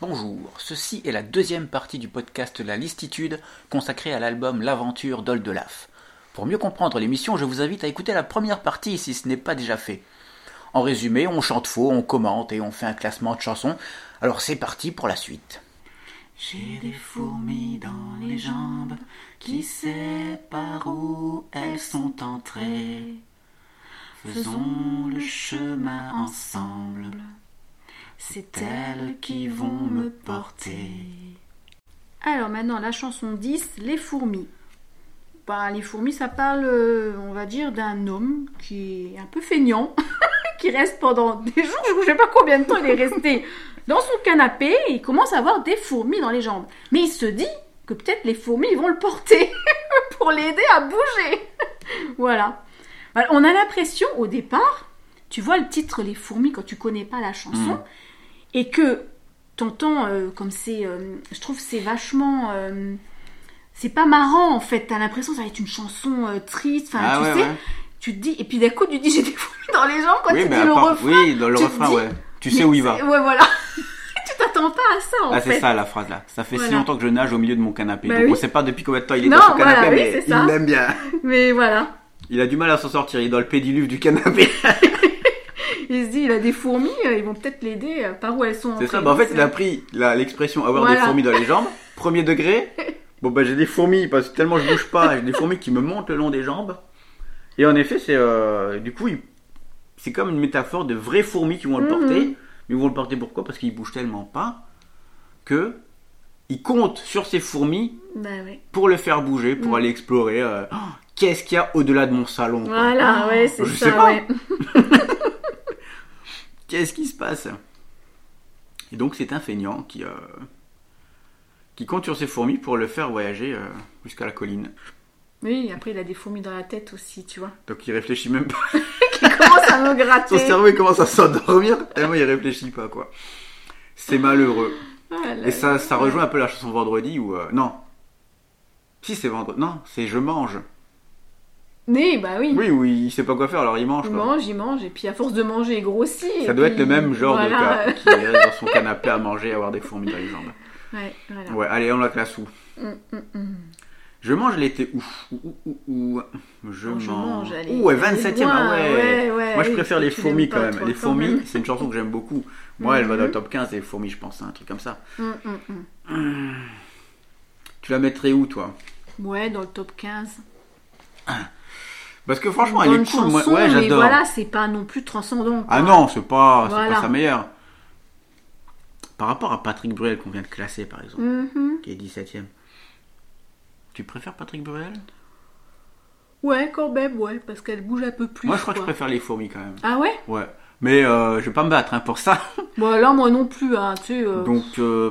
Bonjour, ceci est la deuxième partie du podcast La Listitude consacrée à l'album L'aventure d'Oldelaf. Pour mieux comprendre l'émission, je vous invite à écouter la première partie si ce n'est pas déjà fait. En résumé, on chante faux, on commente et on fait un classement de chansons. Alors c'est parti pour la suite. J'ai des fourmis dans les jambes, qui sait par où elles sont entrées. Faisons le chemin ensemble, c'est elles qui vont me porter. Alors maintenant, la chanson 10, Les fourmis. Bah, les fourmis, ça parle, euh, on va dire, d'un homme qui est un peu feignant, qui reste pendant des jours, je ne sais pas combien de temps il est resté dans son canapé et il commence à avoir des fourmis dans les jambes. Mais il se dit que peut-être les fourmis vont le porter pour l'aider à bouger. voilà. Voilà, On a l'impression au départ, tu vois le titre Les fourmis quand tu connais pas la chanson, Mm. Et que t'entends euh, comme c'est, euh, je trouve c'est vachement, euh, c'est pas marrant en fait. T'as l'impression que ça va être une chanson triste. Enfin, Ah tu ouais, sais, ouais. tu te dis, et puis d'un coup tu te dis j'ai des fourmis dans les jambes quand oui, tu dis à le part- refrain. oui, dans le tu refrain, dis, ouais. Tu sais où il va. Ouais, voilà. tu t'attends pas à ça en Ah, fait. c'est ça la phrase là. Ça fait si longtemps que je nage au milieu de mon canapé. Bah Donc oui. on sait pas depuis combien de temps il est Non, dans son canapé, oui, mais il l'aime bien. Mais voilà. Il a du mal à s'en sortir. Il est dans le pédiluve du canapé. Il se dit, il a des fourmis, euh, ils vont peut-être l'aider euh, par où elles sont C'est ça. Bah, en fait, C'est- il a pris l'expression avoir des fourmis dans les jambes. Premier degré. Bon, bah, j'ai des fourmis parce que tellement je bouge pas, j'ai des fourmis qui me montent le long des jambes. Et en effet, c'est euh, du coup, c'est comme une métaphore de vraies fourmis qui vont le Mhm. porter. Mais ils vont le porter pourquoi? Parce qu'il bouge tellement pas que il compte sur ces fourmis Bah pour le faire bouger, pour Mhm. aller explorer. euh, oh, Qu'est-ce qu'il y a au-delà de mon salon quoi. Voilà, ouais, c'est je ça, sais pas. ouais. Qu'est-ce qui se passe? Et donc c'est un feignant qui, euh, qui compte sur ses fourmis pour le faire voyager euh, jusqu'à la colline. Oui, après il a des fourmis dans la tête aussi, tu vois. Donc il réfléchit même pas. Il commence à me gratter. Son cerveau il commence à s'endormir tellement il réfléchit pas quoi. C'est malheureux. Ah, là, Et ça, ça rejoint un peu la chanson Vendredi où... euh, non. Si c'est vendredi. Non, c'est Je mange. Oui, bah oui. Oui, oui, il sait pas quoi faire alors il mange Il quoi. mange, il mange, et puis à force de manger, il grossit. Ça et doit puis, être le même genre voilà. de gars qui reste dans son canapé à manger, à avoir des fourmis dans les jambes. Ouais, voilà. Ouais, allez, on la classe où? Hum, hum, hum. Je mange l'été où Ou, ou, ou, ou- Je, Oh, je mange. mange, allez, Ouh, ouais, allez 27 e ah ouais. ouais, ouais, Moi, je préfère les fourmis quand même. toi, les quand fourmis, même. c'est une chanson que j'aime beaucoup. Moi, elle va dans le top 15 des fourmis, je pense, un truc comme ça. Tu la mettrais où, toi? Ouais, dans le top 15. Parce que franchement, elle est cool. Moi, ouais, mais j'adore. voilà, c'est pas non plus transcendant. Ah non, c'est pas, Voilà. pas sa meilleure. Par rapport à Patrick Bruel qu'on vient de classer, par exemple, Mhm. qui est 17 e Tu préfères Patrick Bruel? Ouais, quand même, ouais, parce qu'elle bouge un peu plus. Moi, je crois que je préfère les fourmis quand même. Ah ouais? Ouais. Mais euh, je vais pas me battre hein, pour ça. Bon, là, moi non plus, hein, tu sais. euh, Donc, euh,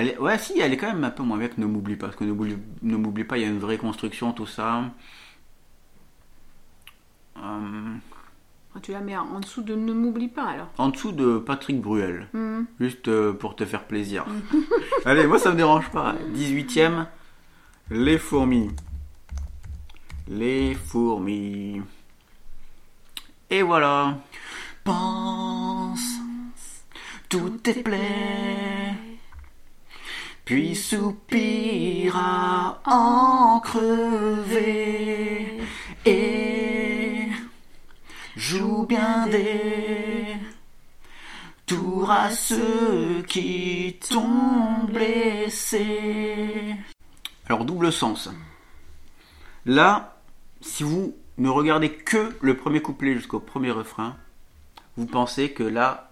elle est- ouais, si, elle est quand même un peu moins bien que Ne m'oublie pas. Parce que Ne m'oublie pas, il y a une vraie construction, tout ça. Euh, Tu la mets en dessous de Ne m'oublie pas, alors? en dessous de Patrick Bruel. Mhm. Juste euh, pour te faire plaisir. Allez, moi ça me dérange pas. 18ème, les fourmis. Les fourmis. Et voilà. Pense, tout est plaît, Puis soupire à en crever et joue bien des tours à ceux qui t'ont blessé. Alors double sens. Là, si vous ne regardez que le premier couplet jusqu'au premier refrain, vous pensez que là,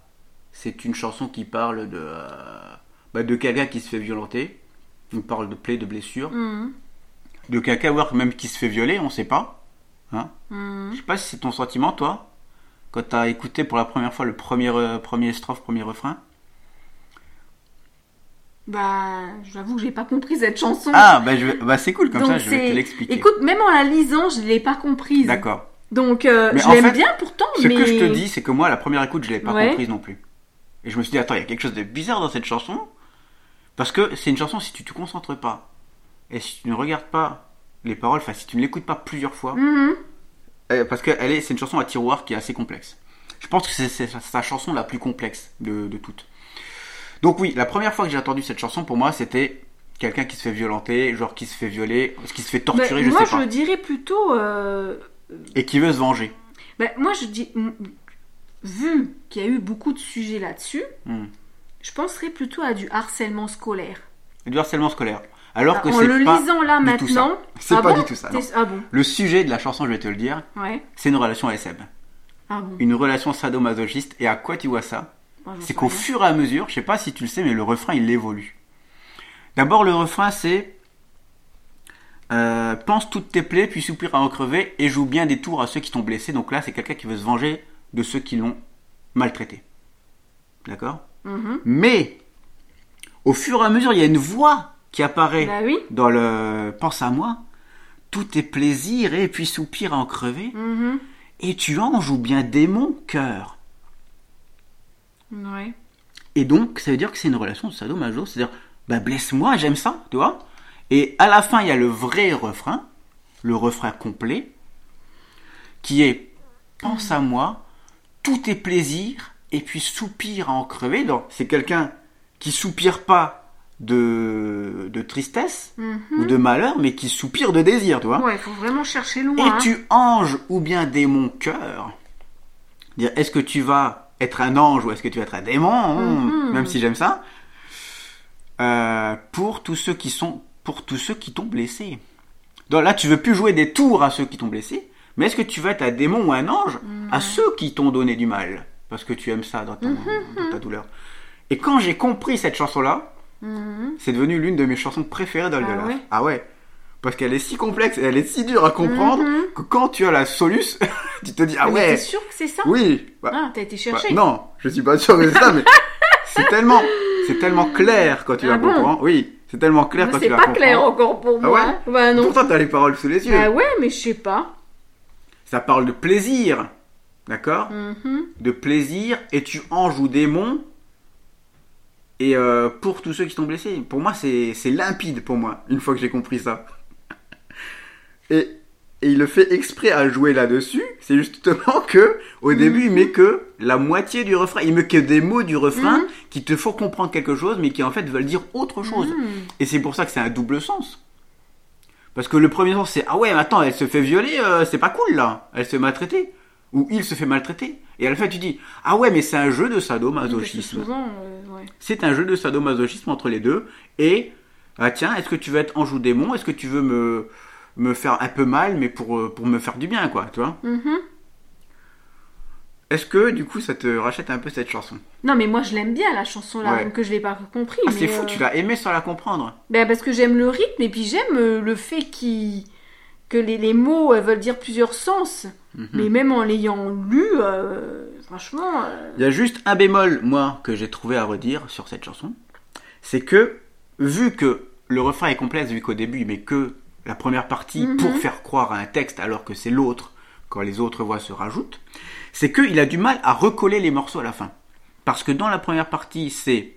c'est une chanson qui parle de, euh, bah, de quelqu'un qui se fait violenter. On parle de plaie, de blessure. Mhm. De quelqu'un même qui se fait violer, on sait pas. Hein Mhm. Je sais pas si c'est ton sentiment, toi, quand t'as écouté pour la première fois le premier, euh, premier strophe, premier refrain. Bah, j'avoue que j'ai pas compris cette chanson. Ah, bah, bah c'est cool, comme Donc ça je vais te l'expliquer. Écoute, même en la lisant, je l'ai pas comprise. D'accord. Donc, euh, je l'aime bien pourtant, Ce mais. que je te dis, c'est que moi, la première écoute, je l'ai pas Ouais. comprise non plus. Et je me suis dit, attends, il y a quelque chose de bizarre dans cette chanson. Parce que c'est une chanson, si tu te concentres pas, et si tu ne regardes pas les paroles, enfin, si tu ne l'écoutes pas plusieurs fois, Mhm. euh, parce que c'est une chanson à tiroir qui est assez complexe. Je pense que c'est sa, chanson la plus complexe de, de toutes. Donc oui, la première fois que j'ai entendu cette chanson, pour moi, c'était quelqu'un qui se fait violenter, genre qui se fait violer, qui se fait torturer, je moi, sais pas, je dirais plutôt. euh, et qui veut se venger. ben, moi, je dis. Vu qu'il y a eu beaucoup de sujets là-dessus, Hmm. Je penserais plutôt à du harcèlement scolaire. Du harcèlement scolaire. Alors que en c'est le pas lisant là du tout ça. maintenant. C'est ah pas bon du tout ça, non. T'es- Ah bon Le sujet de la chanson, je vais te le dire, Ouais. c'est une relation SM. Ah bon Une relation sadomasochiste. Et à quoi tu vois ça Moi, j'en C'est sais qu'au rien. fur et à mesure, je sais pas si tu le sais, mais le refrain il évolue. D'abord, le refrain c'est euh, pense toutes tes plaies, puis soupire à en crever, et joue bien des tours à ceux qui t'ont blessé. Donc là, c'est quelqu'un qui veut se venger de ceux qui l'ont maltraité. D'accord? Mhm. Mais au fur et à mesure, il y a une voix qui apparaît Bah oui. dans le pense à moi. Tout est plaisir et puis soupir à en crever. Mhm. Et tu en joues bien démon cœur. Ouais. Et donc, ça veut dire que c'est une relation de sadomaso. C'est-à-dire, bah, blesse-moi, j'aime ça, tu vois. Et à la fin, il y a le vrai refrain, le refrain complet, qui est pense à moi, tout est plaisir, et puis soupir à en crever. Donc, c'est quelqu'un qui soupire pas de, de tristesse Mhm. ou de malheur, mais qui soupire de désir, tu vois. Ouais, il faut vraiment chercher loin. Et hein. tu anges ou bien démon cœur. Dire, est-ce que tu vas être un ange ou est-ce que tu vas être un démon Mhm. Même si j'aime ça. Euh, pour tous ceux qui sont, pour tous ceux qui t'ont blessé. Donc là, tu veux plus jouer des tours à ceux qui t'ont blessé, mais est-ce que tu vas être un démon ou un ange à ceux qui t'ont donné du mal? Parce que tu aimes ça dans, ton- dans ta douleur. Et quand j'ai compris cette chanson-là, Mhm. c'est devenu l'une de mes chansons préférées Ah d'Oldelaf. ouais Ah ouais Parce qu'elle est si complexe et elle est si dure à comprendre que quand tu as la soluce, tu te dis ah Mais ouais, t'es sûr que c'est ça? Oui. Bah, Ah, t'as été bah, chercher. non, je suis pas sûr que c'est ça, mais c'est tellement, c'est tellement clair quand tu Ah la bon? comprends. Oui, c'est tellement clair Mais quand C'est tu la pas comprends. clair encore pour Ah moi. ouais. Bah non. Pourtant, t'as les paroles sous les yeux. Bah ouais, mais je sais pas. Ça parle de plaisir, d'accord Mhm. De plaisir et tu en joues démon. Et euh, pour tous ceux qui t'ont blessé, pour moi c'est c'est limpide pour moi, une fois que j'ai compris ça. Et, et il le fait exprès à jouer là-dessus, c'est justement que au début il met que la moitié du refrain, il met que des mots du refrain Mhm. qui te font comprendre quelque chose mais qui en fait veulent dire autre chose. Mhm. Et c'est pour ça que c'est un double sens. Parce que le premier sens c'est ah ouais mais attends elle se fait violer, euh, c'est pas cool là, elle se fait maltraiter. Ou il se fait maltraiter. Et à la fin tu dis ah ouais mais c'est un jeu de sadomasochisme. souvent, euh, ouais. C'est un jeu de sadomasochisme entre les deux. Et ah tiens est-ce que tu veux être ange ou démon? Est-ce que tu veux me me faire un peu mal mais pour euh, pour me faire du bien quoi tu vois? Mhm. Est-ce que du coup ça te rachète un peu cette chanson? Non, mais moi je l'aime bien la chanson là, Ouais. même que je l'ai pas compris. Ah c'est fou euh, tu l'as aimé sans la comprendre. Ben, parce que j'aime le rythme et puis j'aime le fait que les, les mots veulent dire plusieurs sens. Mhm. Mais même en l'ayant lu, euh, franchement. euh, Il y a juste un bémol, moi, que j'ai trouvé à redire sur cette chanson. C'est que, vu que le refrain est complexe, vu qu'au début il met que la première partie Mhm. pour faire croire à un texte, alors que c'est l'autre quand les autres voix se rajoutent, c'est qu'il a du mal à recoller les morceaux à la fin. Parce que dans la première partie, c'est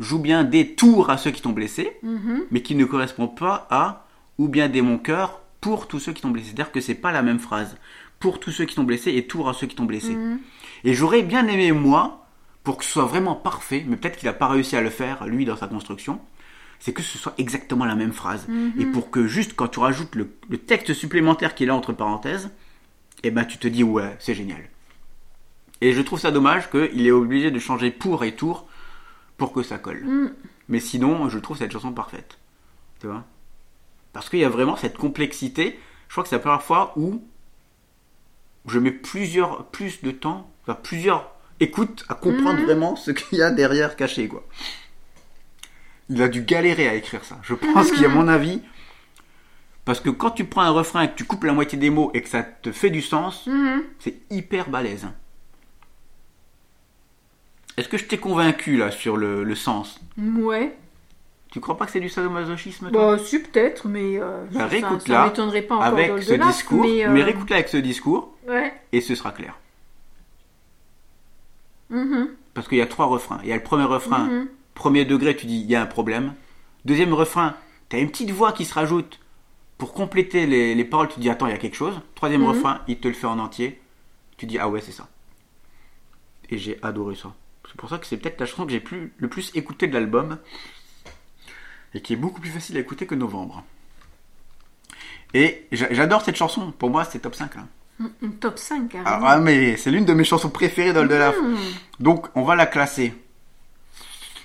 joue bien des tours à ceux qui t'ont blessé, mhm. mais qui ne correspond pas à ou bien des mon cœur pour tous ceux qui t'ont blessé. C'est-à-dire que c'est pas la même phrase. Pour tous ceux qui t'ont blessé et tour à ceux qui t'ont blessé. Mhm. Et j'aurais bien aimé, moi, pour que ce soit vraiment parfait, mais peut-être qu'il n'a pas réussi à le faire, lui, dans sa construction, c'est que ce soit exactement la même phrase. Mhm. Et pour que juste quand tu rajoutes le, le texte supplémentaire qui est là entre parenthèses, eh ben tu te dis ouais, c'est génial. Et je trouve ça dommage qu'il est obligé de changer pour et tour pour que ça colle. Mhm. Mais sinon, je trouve cette chanson parfaite. Tu vois? Parce qu'il y a vraiment cette complexité. Je crois que c'est la première fois où je mets plusieurs, plus de temps, enfin plusieurs écoutes à comprendre Mhm. vraiment ce qu'il y a derrière caché, quoi. Il a dû galérer à écrire ça. Je pense qu'il y a mon avis. Parce que quand tu prends un refrain et que tu coupes la moitié des mots et que ça te fait du sens, Mhm. c'est hyper balèze. Est-ce que je t'ai convaincu là sur le, le sens? Ouais. Tu crois pas que c'est du sadomasochisme toi Bah, si, peut-être, mais. euh, Bah, ça- m'étonnerait pas encore Avec dans le ce discours, mais, Mais, euh, réécoute-la avec ce discours Ouais. et ce sera clair. Mhm. Parce qu'il y a trois refrains. Il y a le premier refrain, Mhm. premier degré, tu dis il y a un problème. Deuxième refrain, tu as une petite voix qui se rajoute pour compléter les, les paroles, tu dis attends, il y a quelque chose. Troisième Mhm. refrain, il te le fait en entier. Tu dis ah ouais, c'est ça. Et j'ai adoré ça. C'est pour ça que c'est peut-être la chanson que j'ai le plus écouté de l'album. Et qui est beaucoup plus facile à écouter que Novembre. Et j'a- j'adore cette chanson. Pour moi, c'est top 5. Là. Un top 5, Ah, carrément. ah, mais c'est l'une de mes chansons préférées d'Oldelaf. Mhm. Donc, on va la classer.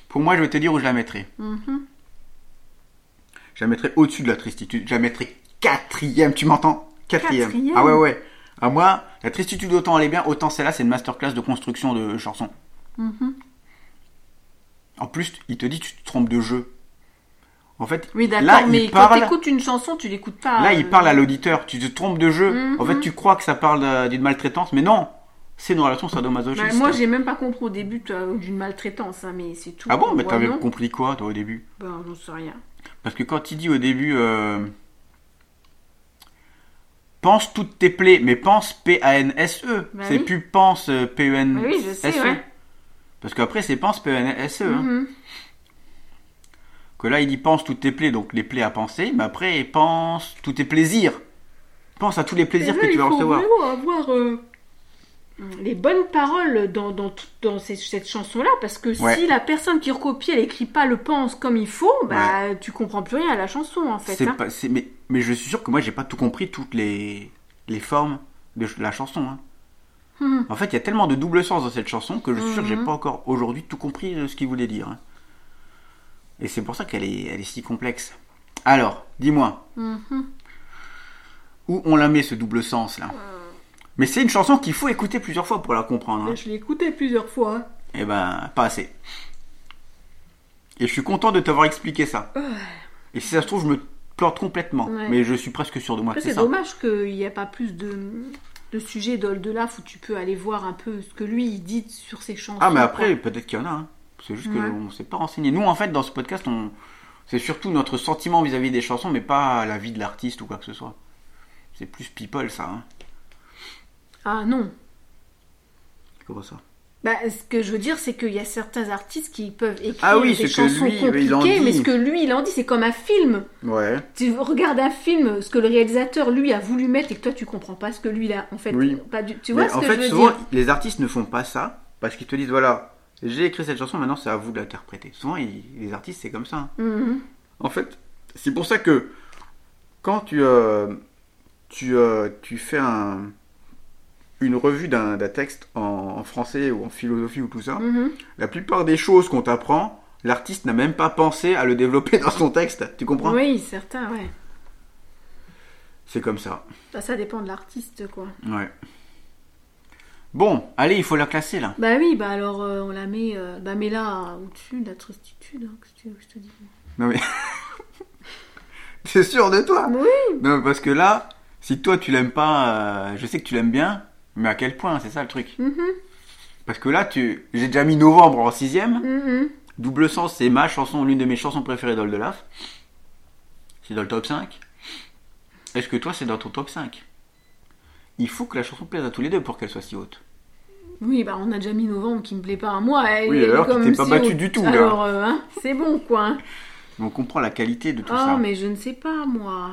Pour moi, je vais te dire où je la mettrai. Mhm. Je la mettrai au-dessus de la tristitude. Je la mettrai quatrième, tu m'entends? Quatrième. Quatrième Ah ouais, ouais. À moi, la tristitude, autant elle est bien, autant celle-là, c'est une masterclass de construction de chansons. Mhm. En plus, il te dit, tu te trompes de jeu. En fait, Oui, là, il parle... quand t'écoutes une chanson, tu l'écoutes pas. Là, il parle à l'auditeur. Tu te trompes de jeu. Mhm. En fait, tu crois que ça parle d'une maltraitance, mais non. C'est une relation sadomasochiste. bah, moi, j'ai même pas compris au début d'une maltraitance, hein, mais c'est tout. Ah bon, mais t'avais compris quoi, toi, au début? Ben, j'en sais rien. Parce que quand il dit au début, euh, pense toutes tes plaies, mais pense P-A-N-S-E. Bah c'est oui. plus pense euh, P-E-N-S-E. Bah oui, je sais, ouais. Parce qu'après, c'est pense P-E-N-S-E. hein. Que là, il dit pense toutes tes plaies, donc les plaies à penser, mais après, pense tous tes plaisirs. Pense à tous les plaisirs que tu vas il faut recevoir. vraiment avoir euh, les bonnes paroles dans, dans, dans ces- cette chanson-là, parce que Ouais. si la personne qui recopie, elle écrit pas le pense comme il faut, bah tu comprends plus rien à la chanson en fait. Hein. pas, mais, mais je suis sûr que moi, j'ai pas tout compris, toutes les, les formes de la chanson. hein. Mhm. En fait, il y a tellement de double sens dans cette chanson que je suis sûr que j'ai Mhm. pas encore aujourd'hui tout compris de ce qu'il voulait dire. hein. Et c'est pour ça qu'elle est, elle est si complexe. Alors, dis-moi, Mhm. où on la met ce double sens là Mais c'est une chanson qu'il faut écouter plusieurs fois pour la comprendre. hein. Je l'ai écouté plusieurs fois. Eh ben, pas assez. Et je suis content de t'avoir expliqué ça. Et si ça se trouve, je me plante complètement. Ouais. Mais je suis presque sûr de moi c'est dommage qu'il n'y ait pas plus de, de sujets d'Oldelaf où tu peux aller voir un peu ce que lui il dit sur ses chansons. Ah, mais après, peut-être qu'il y en a. hein. C'est juste Ouais. qu'on ne s'est pas renseigné. Nous, en fait, dans ce podcast, on... c'est surtout notre sentiment vis-à-vis des chansons, mais pas la vie de l'artiste ou quoi que ce soit. C'est plus people, ça. Hein. Ah non. Comment ça? Bah, ce que je veux dire, c'est qu'il y a certains artistes qui peuvent écrire Ah oui, des chansons lui, compliquées, mais ce que lui, il en dit, c'est comme un film. Ouais. Tu regardes un film, ce que le réalisateur, lui, a voulu mettre et que toi, tu comprends pas ce que lui, là, en fait. Oui. Pas du... Tu vois Mais ce en que fait, je veux souvent, dire? les artistes ne font pas ça parce qu'ils te disent voilà, j'ai écrit cette chanson, maintenant c'est à vous de l'interpréter. Souvent, les artistes, c'est comme ça. hein. Mhm. En fait, c'est pour ça que quand tu, euh, tu, euh, tu fais un- une revue d'un d'un texte en, en français ou en philosophie ou tout ça, Mhm. la plupart des choses qu'on t'apprend, l'artiste n'a même pas pensé à le développer dans son texte. Tu comprends? Oui, certains, ouais. C'est comme ça. Bah, ça dépend de l'artiste, quoi. Ouais. Bon, allez, il faut la classer là. Bah oui, bah alors, euh, on la met... euh, Bah, mets là au-dessus de la tristitude, hein, que tu veux que je te dise? Non mais. T'es sûr de toi? Oui. Non, parce que là, si toi tu l'aimes pas, euh, je sais que tu l'aimes bien, mais à quel point, c'est ça le truc? Mhm. Parce que là, tu, j'ai déjà mis novembre en sixième. Mhm. Double sens, c'est ma chanson, l'une de mes chansons préférées d'Oldelaf. C'est dans le top 5. Est-ce que toi, c'est dans ton top 5 Il faut que la chanson plaise à tous les deux pour qu'elle soit si haute. Oui, bah on a déjà mis novembre qui me plaît pas à moi. elle Oui, est alors qu'il t'est pas si battu on- du tout, là. Alors, euh, hein, c'est bon, quoi. hein. On comprend la qualité de tout Oh, ça. mais je ne sais pas, moi.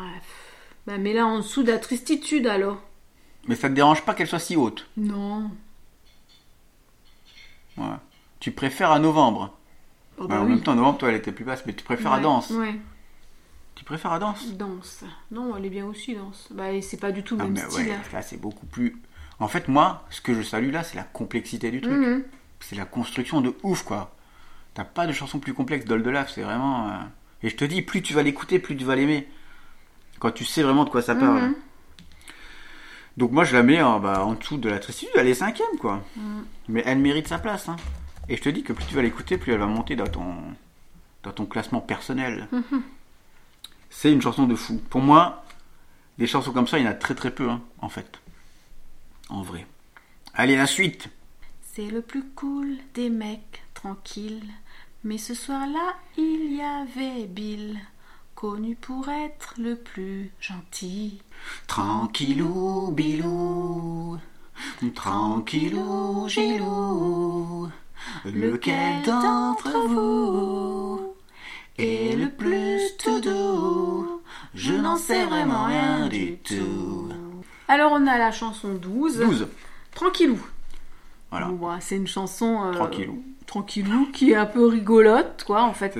Bah, mais là, en dessous de la tristitude, alors. Mais ça te dérange pas qu'elle soit si haute? Non. Ouais. Tu préfères à novembre? Oh, Ouais, bah en oui. même temps, novembre, toi, elle était plus basse, mais tu préfères à danse. Ouais, Tu préfères à danse? Danse. Non, elle est bien aussi, danse. Bah, c'est pas du tout le Ah, même mais style. ouais, hein. là, c'est beaucoup plus. En fait, moi, ce que je salue là, c'est la complexité du truc. Mhm. C'est la construction de ouf, quoi. T'as pas de chanson plus complexe d'Oldelaf, c'est vraiment. euh, Et je te dis, plus tu vas l'écouter, plus tu vas l'aimer. Quand tu sais vraiment de quoi ça parle. Mhm. Donc moi, je la mets en, bah, en dessous de la tristitude, elle est cinquième, quoi. Mhm. Mais elle mérite sa place. Hein. Et je te dis que plus tu vas l'écouter, plus elle va monter dans ton, dans ton classement personnel. C'est une chanson de fou. Pour moi, des chansons comme ça, il y en a très très peu, hein, en fait. En vrai. Allez, la suite. C'est le plus cool des mecs, tranquille. Mais ce soir-là, il y avait Bill, connu pour être le plus gentil. Tranquillou, bilou. Tranquillou, gilou. Lequel d'entre vous est le plus tout doux? Je n'en sais vraiment rien du tout. Alors on a la chanson 12. 12. Tranquillou. Voilà. Bon, bah, c'est une chanson euh, Tranquillou. tranquillou, qui est un peu rigolote, quoi. En fait,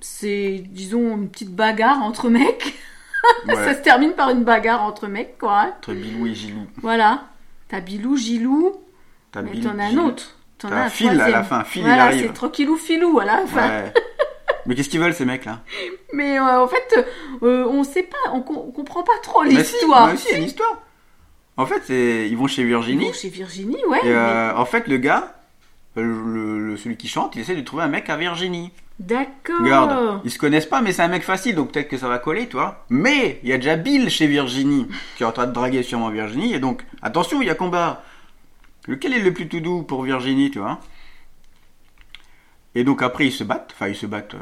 C'est euh, disons, une petite bagarre entre mecs. Ça se termine par une bagarre entre mecs, quoi. hein. Entre Bilou et Gilou. Voilà. T'as Bilou, Gilou, T'as Bill, t'en as un autre. T'en as un Phil, à la fin. Phil, il voilà, arrive. c'est tranquillou filou à la fin. Ouais. Mais qu'est-ce qu'ils veulent ces mecs là Mais euh, en fait, euh, on sait pas, on, com- on comprend pas trop si, l'histoire. si, il y a une histoire. En fait, c'est- ils vont chez Ils Virginie. vont chez Virginie, ouais. Et mais- euh, en fait, le gars, le, le- le- celui qui chante, il essaie de trouver un mec à Virginie. D'accord. Regarde, ils se connaissent pas, mais c'est un mec facile, donc peut-être que ça va coller, tu vois. Mais il y a déjà Bill chez Virginie, qui est en train de draguer sûrement Virginie, et donc attention, il y a combat. Lequel est le plus tout doux pour Virginie, tu vois? Et donc après, ils se battent. Enfin, ils se battent. euh,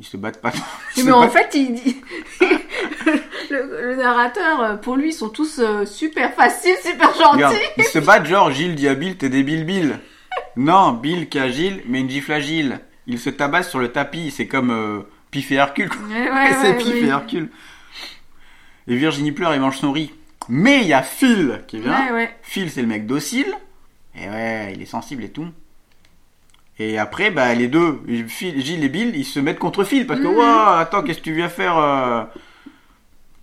Ils se battent pas. Ils se Mais en battent- fait, il dit... le, le narrateur, euh, pour lui, ils sont tous euh, super faciles, super gentils. Regarde, ils se battent genre Gilles dit à Bill, t'es débile Bill. Non, Bill qui a Gilles, mais une gifle à Gilles. Ils se tabassent sur le tapis, c'est comme euh, Pif et Hercule. Ouais, c'est ouais, Pif oui. et Hercule. Et Virginie pleure et mange son riz. Mais il y a Phil qui vient. Phil, c'est le mec docile. Et ouais, il est sensible et tout. Et après, bah, les deux, Phil- Gilles et Bill, ils se mettent contre Phil parce que, Mhm. Ouah, attends, qu'est-ce que tu viens faire euh,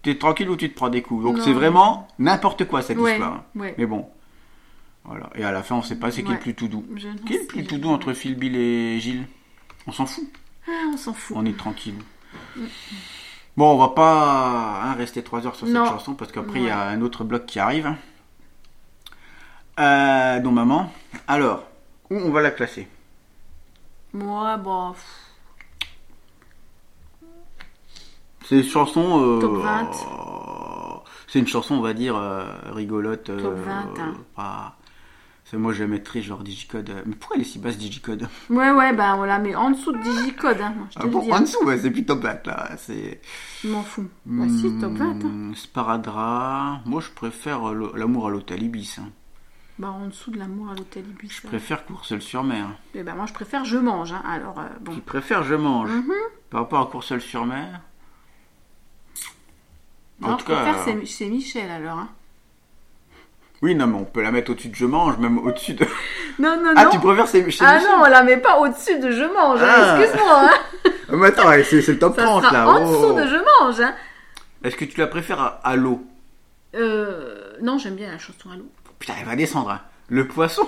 T'es tranquille ou tu te prends des coups Donc c'est vraiment n'importe quoi cette Ouais, histoire. ouais. Mais bon. Voilà. Et à la fin, on sait pas c'est qui Ouais. le plus tout doux. Je Qui est le plus tout doux entre Phil, Bill et Gilles? On s'en fout. Ah, on s'en fout. On est tranquille. Bon, on va pas hein, rester trois heures sur cette chanson parce qu'après il y a un autre bloc qui arrive. Euh, donc maman. Alors, où on va la classer? Moi, bon... pff, C'est une chanson. euh, Top 20. euh, c'est une chanson, on va dire, euh, rigolote. euh, Top 20, hein. pas- c'est moi je la mettrais genre digicode. Mais pourquoi elle est si basse digicode? Ouais, ouais, bah on la met en dessous de Digicode, hein, je te Ah le bon, dis. En hein. dessous, ouais, c'est plus top 20 là. C'est. Je m'en fous. Bah si, top 20. hein. Hmm, Sparadrap. Moi je préfère euh, l'amour à l'hôtel Ibis. Bah en dessous de l'amour à l'hôtel Ibis. Je préfère Courseul-sur-Mer. Eh ben moi je préfère Je mange, hein. alors euh, bon. Tu préfères Je mange Mhm. par rapport à Courseul-sur-Mer En Non, tout je préfère c'est, c'est Michel alors. Hein. Oui, non, mais on peut la mettre au-dessus de Je mange, même au-dessus de. Non, non, Ah, non. tu préfères c'est chez Ah Michel non, on la met pas au-dessus de Je mange, hein, Ah. excuse-moi. Hein. Ah, mais attends, ouais, c'est c'est le top Ça 30 sera là. en oh. dessous de Je mange. Hein. Est-ce que tu la préfères à, à l'eau? Euh, non, j'aime bien la chanson à l'eau. Putain, elle va descendre. hein. Le poisson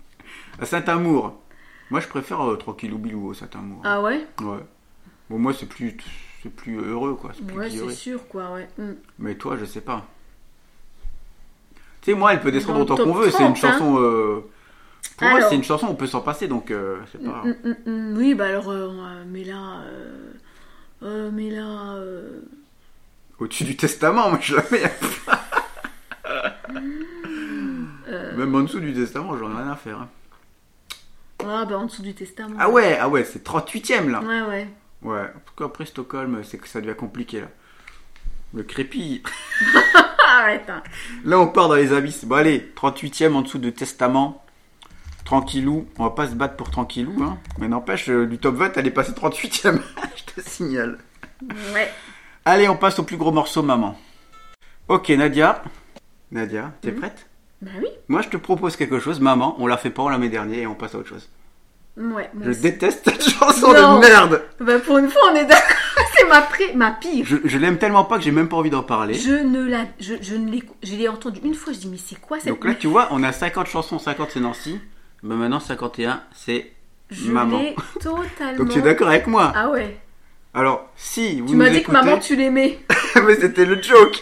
à Saint-Amour. Moi, je préfère euh, Tranquillou Bilou au Saint-Amour. Ah ouais? Ouais. Bon, moi, c'est plus, c'est plus heureux, quoi. C'est plus Ouais, c'est sûr quoi, ouais. Mm. Mais toi, je sais pas. Tu sais, moi, elle peut descendre Dans autant top qu'on veut. C'est une 30, hein. chanson. euh, Pour moi, Alors. c'est une chanson, on peut s'en passer, donc euh, c'est pas. Mm, mm, mm. Oui, bah alors, euh, euh, mais là. Euh, euh, mais là. euh, Au-dessus du testament, moi, je la mets. euh, Même en dessous du testament, j'en ai rien à faire. hein. Ah, bah en dessous du testament. Ah ouais, ah ouais, c'est 38ème là. Ouais, ouais. Ouais, en tout cas, après Stockholm, c'est que ça devient compliqué là. Le crépi. Arrête. hein. Là, on part dans les abysses. Bon, allez, 38ème en dessous de testament. Tranquillou. On va pas se battre pour tranquillou, hein. Mais n'empêche, euh, du top 20, elle est passée 38ème. je te signale. Ouais. Allez, on passe au plus gros morceau, maman. Ok, Nadia. Nadia, t'es Mhm. prête? Bah oui. Moi, je te propose quelque chose. Maman, on l'a fait pas, on l'a mis dernier et on passe à autre chose. Ouais. moi Je aussi. déteste cette chanson Non. de merde. Bah pour une fois, on est d'accord. C'est ma, pré... ma pire. Je, je l'aime tellement pas que j'ai même pas envie d'en parler. Je ne la, je, je ne l'ai, je l'ai entendue une fois. Je dis mais c'est quoi cette Donc là, tu vois, on a 50 chansons, 50 c'est Nancy. Ben maintenant, 51, c'est Je maman. l'ai totalement. Donc tu es d'accord avec moi Ah ouais. Alors, si vous Tu m'as dit que maman tu l'aimais. Mais c'était le joke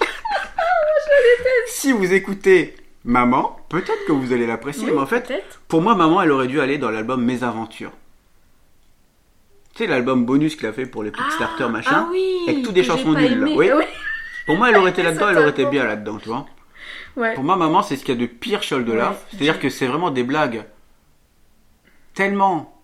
Si vous écoutez Maman, peut-être que vous allez l'apprécier, Oui, mais en fait, pour moi, Maman, elle aurait dû aller dans l'album Mes Aventures. Tu sais, l'album bonus qu'il a fait pour les petites starters, machin. Ah oui. avec toutes des chansons nulles. Oui. Oui. Pour moi, elle aurait été là-dedans, elle aurait été bien là-dedans, tu vois. Ouais. Pour moi, maman, c'est ce qu'il y a de pire chez. Ouais, C'est-à-dire que c'est vraiment des blagues tellement.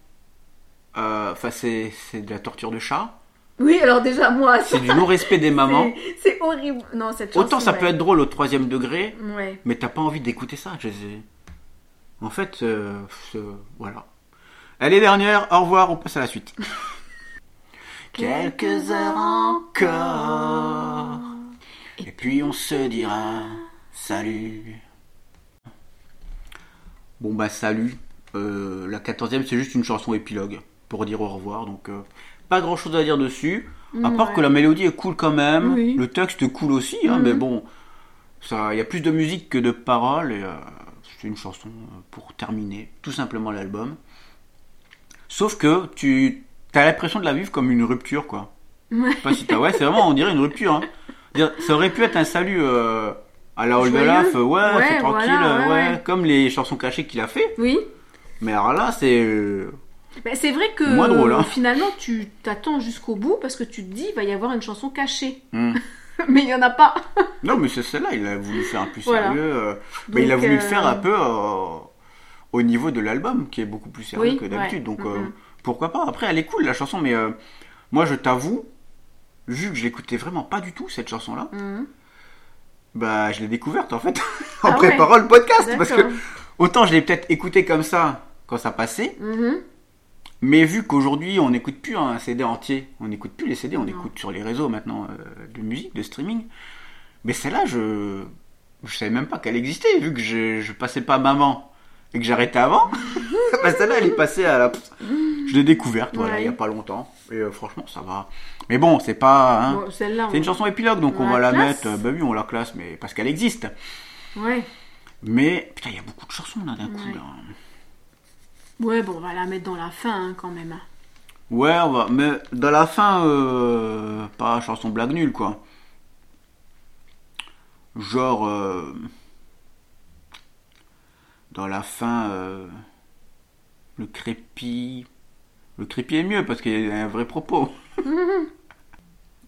euh, Enfin, c'est de la torture de chat. Oui, alors déjà moi. C'est du non-respect des mamans. c'est- horrible. Non cette chanson. Autant ça ouais. peut être drôle au troisième degré, Ouais. mais t'as pas envie d'écouter ça. je sais. En fait, euh, c'est- voilà. Allez, dernière, au revoir, on passe à la suite. Quelques heures encore, et puis on se dira salut. Bon bah salut. Euh, la quatorzième c'est juste une chanson épilogue pour dire au revoir. Donc euh, pas grand chose à dire dessus. À part Ouais. que la mélodie est cool quand même. Oui. Le texte est cool aussi. Hein. Mais bon, ça, il y a plus de musique que de paroles. Et euh, c'est une chanson euh, pour terminer tout simplement l'album. Sauf que tu as l'impression de la vivre comme une rupture quoi. Ouais. Pas si c'est vraiment, on dirait une rupture. Hein. Ça aurait pu être un salut euh, à la Hall de Joyeux. Laf, euh, ouais, Ouais, c'est tranquille, voilà, ouais, ouais. comme les chansons cachées qu'il a fait. Oui. Mais alors là, c'est. Euh, Ben, c'est vrai que Moins drôle, hein. finalement tu t'attends jusqu'au bout parce que tu te dis il va y avoir une chanson cachée. hmm. Mais il y en a pas. Non, mais c'est celle-là, il a voulu faire un plus Voilà. sérieux. euh, mais il a voulu le euh, faire un peu euh, au niveau de l'album, qui est beaucoup plus sérieux Oui, que d'habitude. ouais. Donc euh, pourquoi pas? Après, elle est cool la chanson, mais euh, moi je t'avoue, vu que je l'écoutais vraiment pas du tout cette chanson-là, Mhm. bah je l'ai découverte en fait en Ah ouais. préparant le podcast. Parce que autant je l'ai peut-être écouté comme ça quand ça passait, Mhm. Mais vu qu'aujourd'hui on n'écoute plus un CD entier, on n'écoute plus les CD, on Non. écoute sur les réseaux maintenant euh, de musique, de streaming. Mais celle-là, je je savais même pas qu'elle existait vu que je, je passais pas maman et que j'arrêtais avant. bah, celle-là, elle est passée à la. Je l'ai découverte, voilà, Ouais. il y a pas longtemps. Et euh, franchement, ça va. Mais bon, c'est pas. hein, Bon, celle-là. c'est une on- chanson épilogue, donc on on va la mettre. euh, bah oui, on la classe, mais parce qu'elle existe. Ouais. Mais putain, il y a beaucoup de chansons là d'un coup. Là. Ouais, bon, on va la mettre dans la fin hein, quand même. hein. Ouais, on va. Mais dans la fin, euh, pas chanson blague nulle, quoi. Genre. euh, dans la fin, euh, le crépi. Le crépi est mieux parce qu'il y a un vrai propos.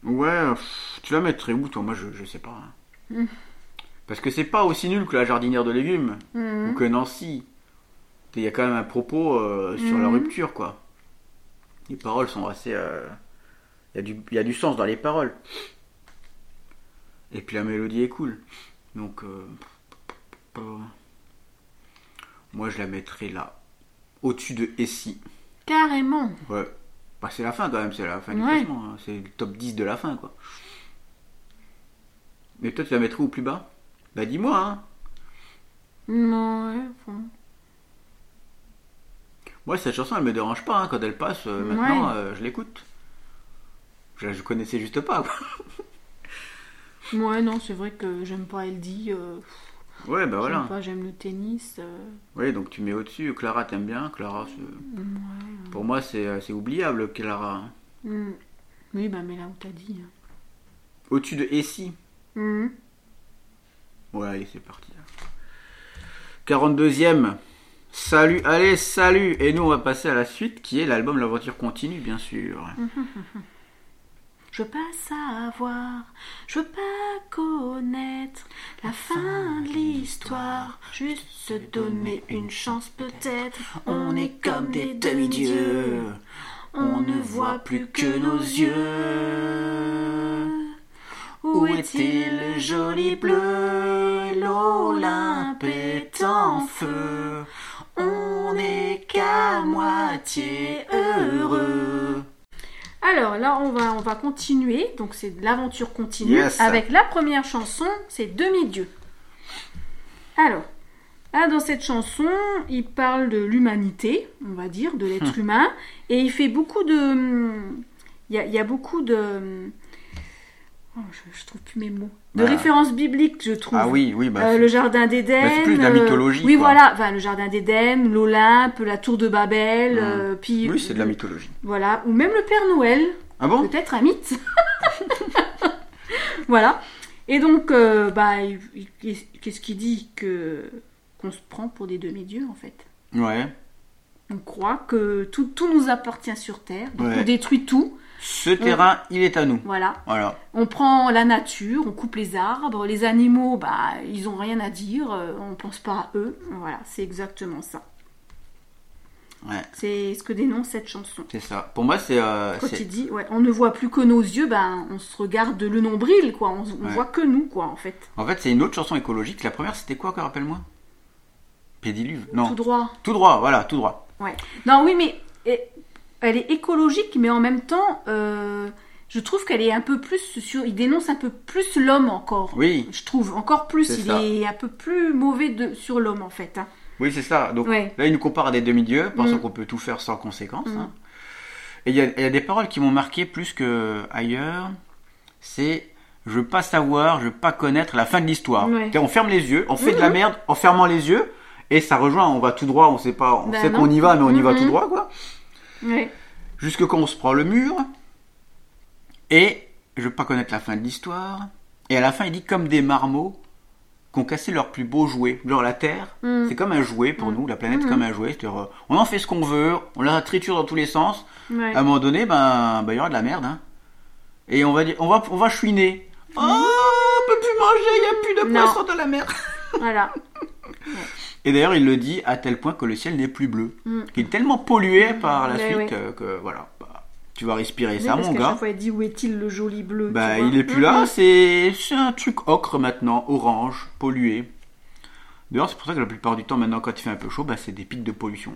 ouais, tu la mettrais où, toi? Moi, je, je sais pas. hein. Mm. Parce que c'est pas aussi nul que la jardinière de légumes Mhm. ou que Nancy. Il y a quand même un propos euh, sur la Mhm. rupture, quoi. Les paroles sont assez. euh, Il y, a du- y a du sens dans les paroles. Et puis la mélodie est cool. Donc. euh, Moi, je la mettrais là. Au-dessus de Essie. Carrément. Ouais. Bah, c'est la fin quand même, c'est la fin du classement. hein. C'est le top 10 de la fin, quoi. Mais toi, tu la mettrais où plus bas? Bah, dis-moi, hein. Non, ouais, bon. Moi, cette chanson, elle me dérange pas hein, quand elle passe. euh, Ouais. maintenant, euh, je l'écoute. Je, je connaissais juste pas. Quoi. Ouais, non, c'est vrai que j'aime pas Eldi. Euh, Ouais, bah voilà. J'aime pas, j'aime le tennis. Oui, donc tu mets au-dessus. Clara, t'aimes bien. Clara, ouais. pour moi, c'est oubliable, Clara. hein. Mm. Oui, bah, mais là où t'as dit. hein. Au-dessus de Essie. Mhm. Ouais, allez, c'est parti. 42e. Salut, allez, salut. Et nous, on va passer à la suite, qui est l'album L'aventure continue, bien sûr. Je veux pas savoir, je veux pas connaître la fin de l'histoire, juste se donner une chance peut-être. On est comme des demi-dieux, on ne voit plus que nos yeux. Où est-il le joli bleu L'Olympe est en feu. On n'est qu'à moitié heureux. Alors là, on va, on va continuer. Donc c'est l'aventure continue Yes. avec la première chanson, c'est Demi-dieu. Alors, là, dans cette chanson, il parle de l'humanité, on va dire, de l'être humain, et il fait beaucoup de, il y a, il y a beaucoup de, oh, je, je trouve plus mes mots, de Bah. références bibliques, je trouve. Ah oui, oui, bah. Euh, le jardin d'Éden. Bah, c'est plus de la euh, mythologie, Oui, quoi. voilà. Enfin, le jardin d'Éden, l'Olympe, la tour de Babel, Mm. euh, puis Oui, c'est de la mythologie. voilà, ou même le Père Noël, Ah bon? Peut-être un mythe. voilà. Et donc, bah, qu'est-ce qu'il dit que qu'on se prend pour des demi-dieux en fait? Ouais. On croit que tout, tout nous appartient sur Terre, donc Ouais. on détruit tout. Ce terrain, il est à nous. Voilà. Voilà. On prend la nature, on coupe les arbres, les animaux, bah, ils ont rien à dire, euh, on pense pas à eux. Voilà, c'est exactement ça. Ouais. C'est ce que dénonce cette chanson. C'est ça. Pour moi, c'est. euh, Quand il dit, ouais, on ne voit plus que nos yeux, ben, on se regarde le nombril, quoi. On, on Ouais. voit que nous, quoi, en fait. En fait, c'est une autre chanson écologique. La première, c'était quoi, encore, rappelle-moi? Pédiluve? Non. Tout droit. Tout droit, voilà, tout droit. Ouais. Non, oui, mais elle est écologique, mais en même temps, euh, je trouve qu'elle est un peu plus sur. Il dénonce un peu plus l'homme encore. Oui. Je trouve encore plus. Il ça. est un peu plus mauvais de, sur l'homme, en fait. hein. Oui, c'est ça. Donc Ouais. là, il nous compare à des demi-dieux, pensant Mm. qu'on peut tout faire sans conséquence. Mm. hein. Et il y, a- il y a des paroles qui m'ont marqué plus que ailleurs. C'est je veux pas savoir, je veux pas connaître la fin de l'histoire. Ouais. On ferme les yeux, on fait de la Mhm. merde en fermant les yeux, et ça rejoint. On va tout droit, on sait pas, on Ben sait qu'on y va, mais on y va tout droit, quoi. Jusque quand on se prend le mur. Et je veux pas connaître la fin de l'histoire. Et à la fin, il dit comme des marmots qui ont cassé leur plus beau jouet. Genre la Terre, Mm. c'est comme un jouet pour nous, la planète comme un jouet. C'est-à-dire, on en fait ce qu'on veut, on la triture dans tous les sens. Ouais. À un moment donné, ben, ben, il y aura de la merde. Hein. Et on va on va, on va chouiner. Oh, on peut plus manger, il n'y a plus de poisson dans la mer. Voilà. Et d'ailleurs, il le dit à tel point que le ciel n'est plus bleu. Mm. Il est tellement pollué par la Ouais, suite ouais. euh, que voilà, bah, tu vas respirer ça, parce mon gars. chaque fois, il dit où est-il le joli bleu Bah, il est plus Mhm. là, c'est un truc ocre maintenant, orange, pollué. D'ailleurs, c'est pour ça que la plupart du temps, maintenant, quand il fait un peu chaud, bah, c'est des pics de pollution.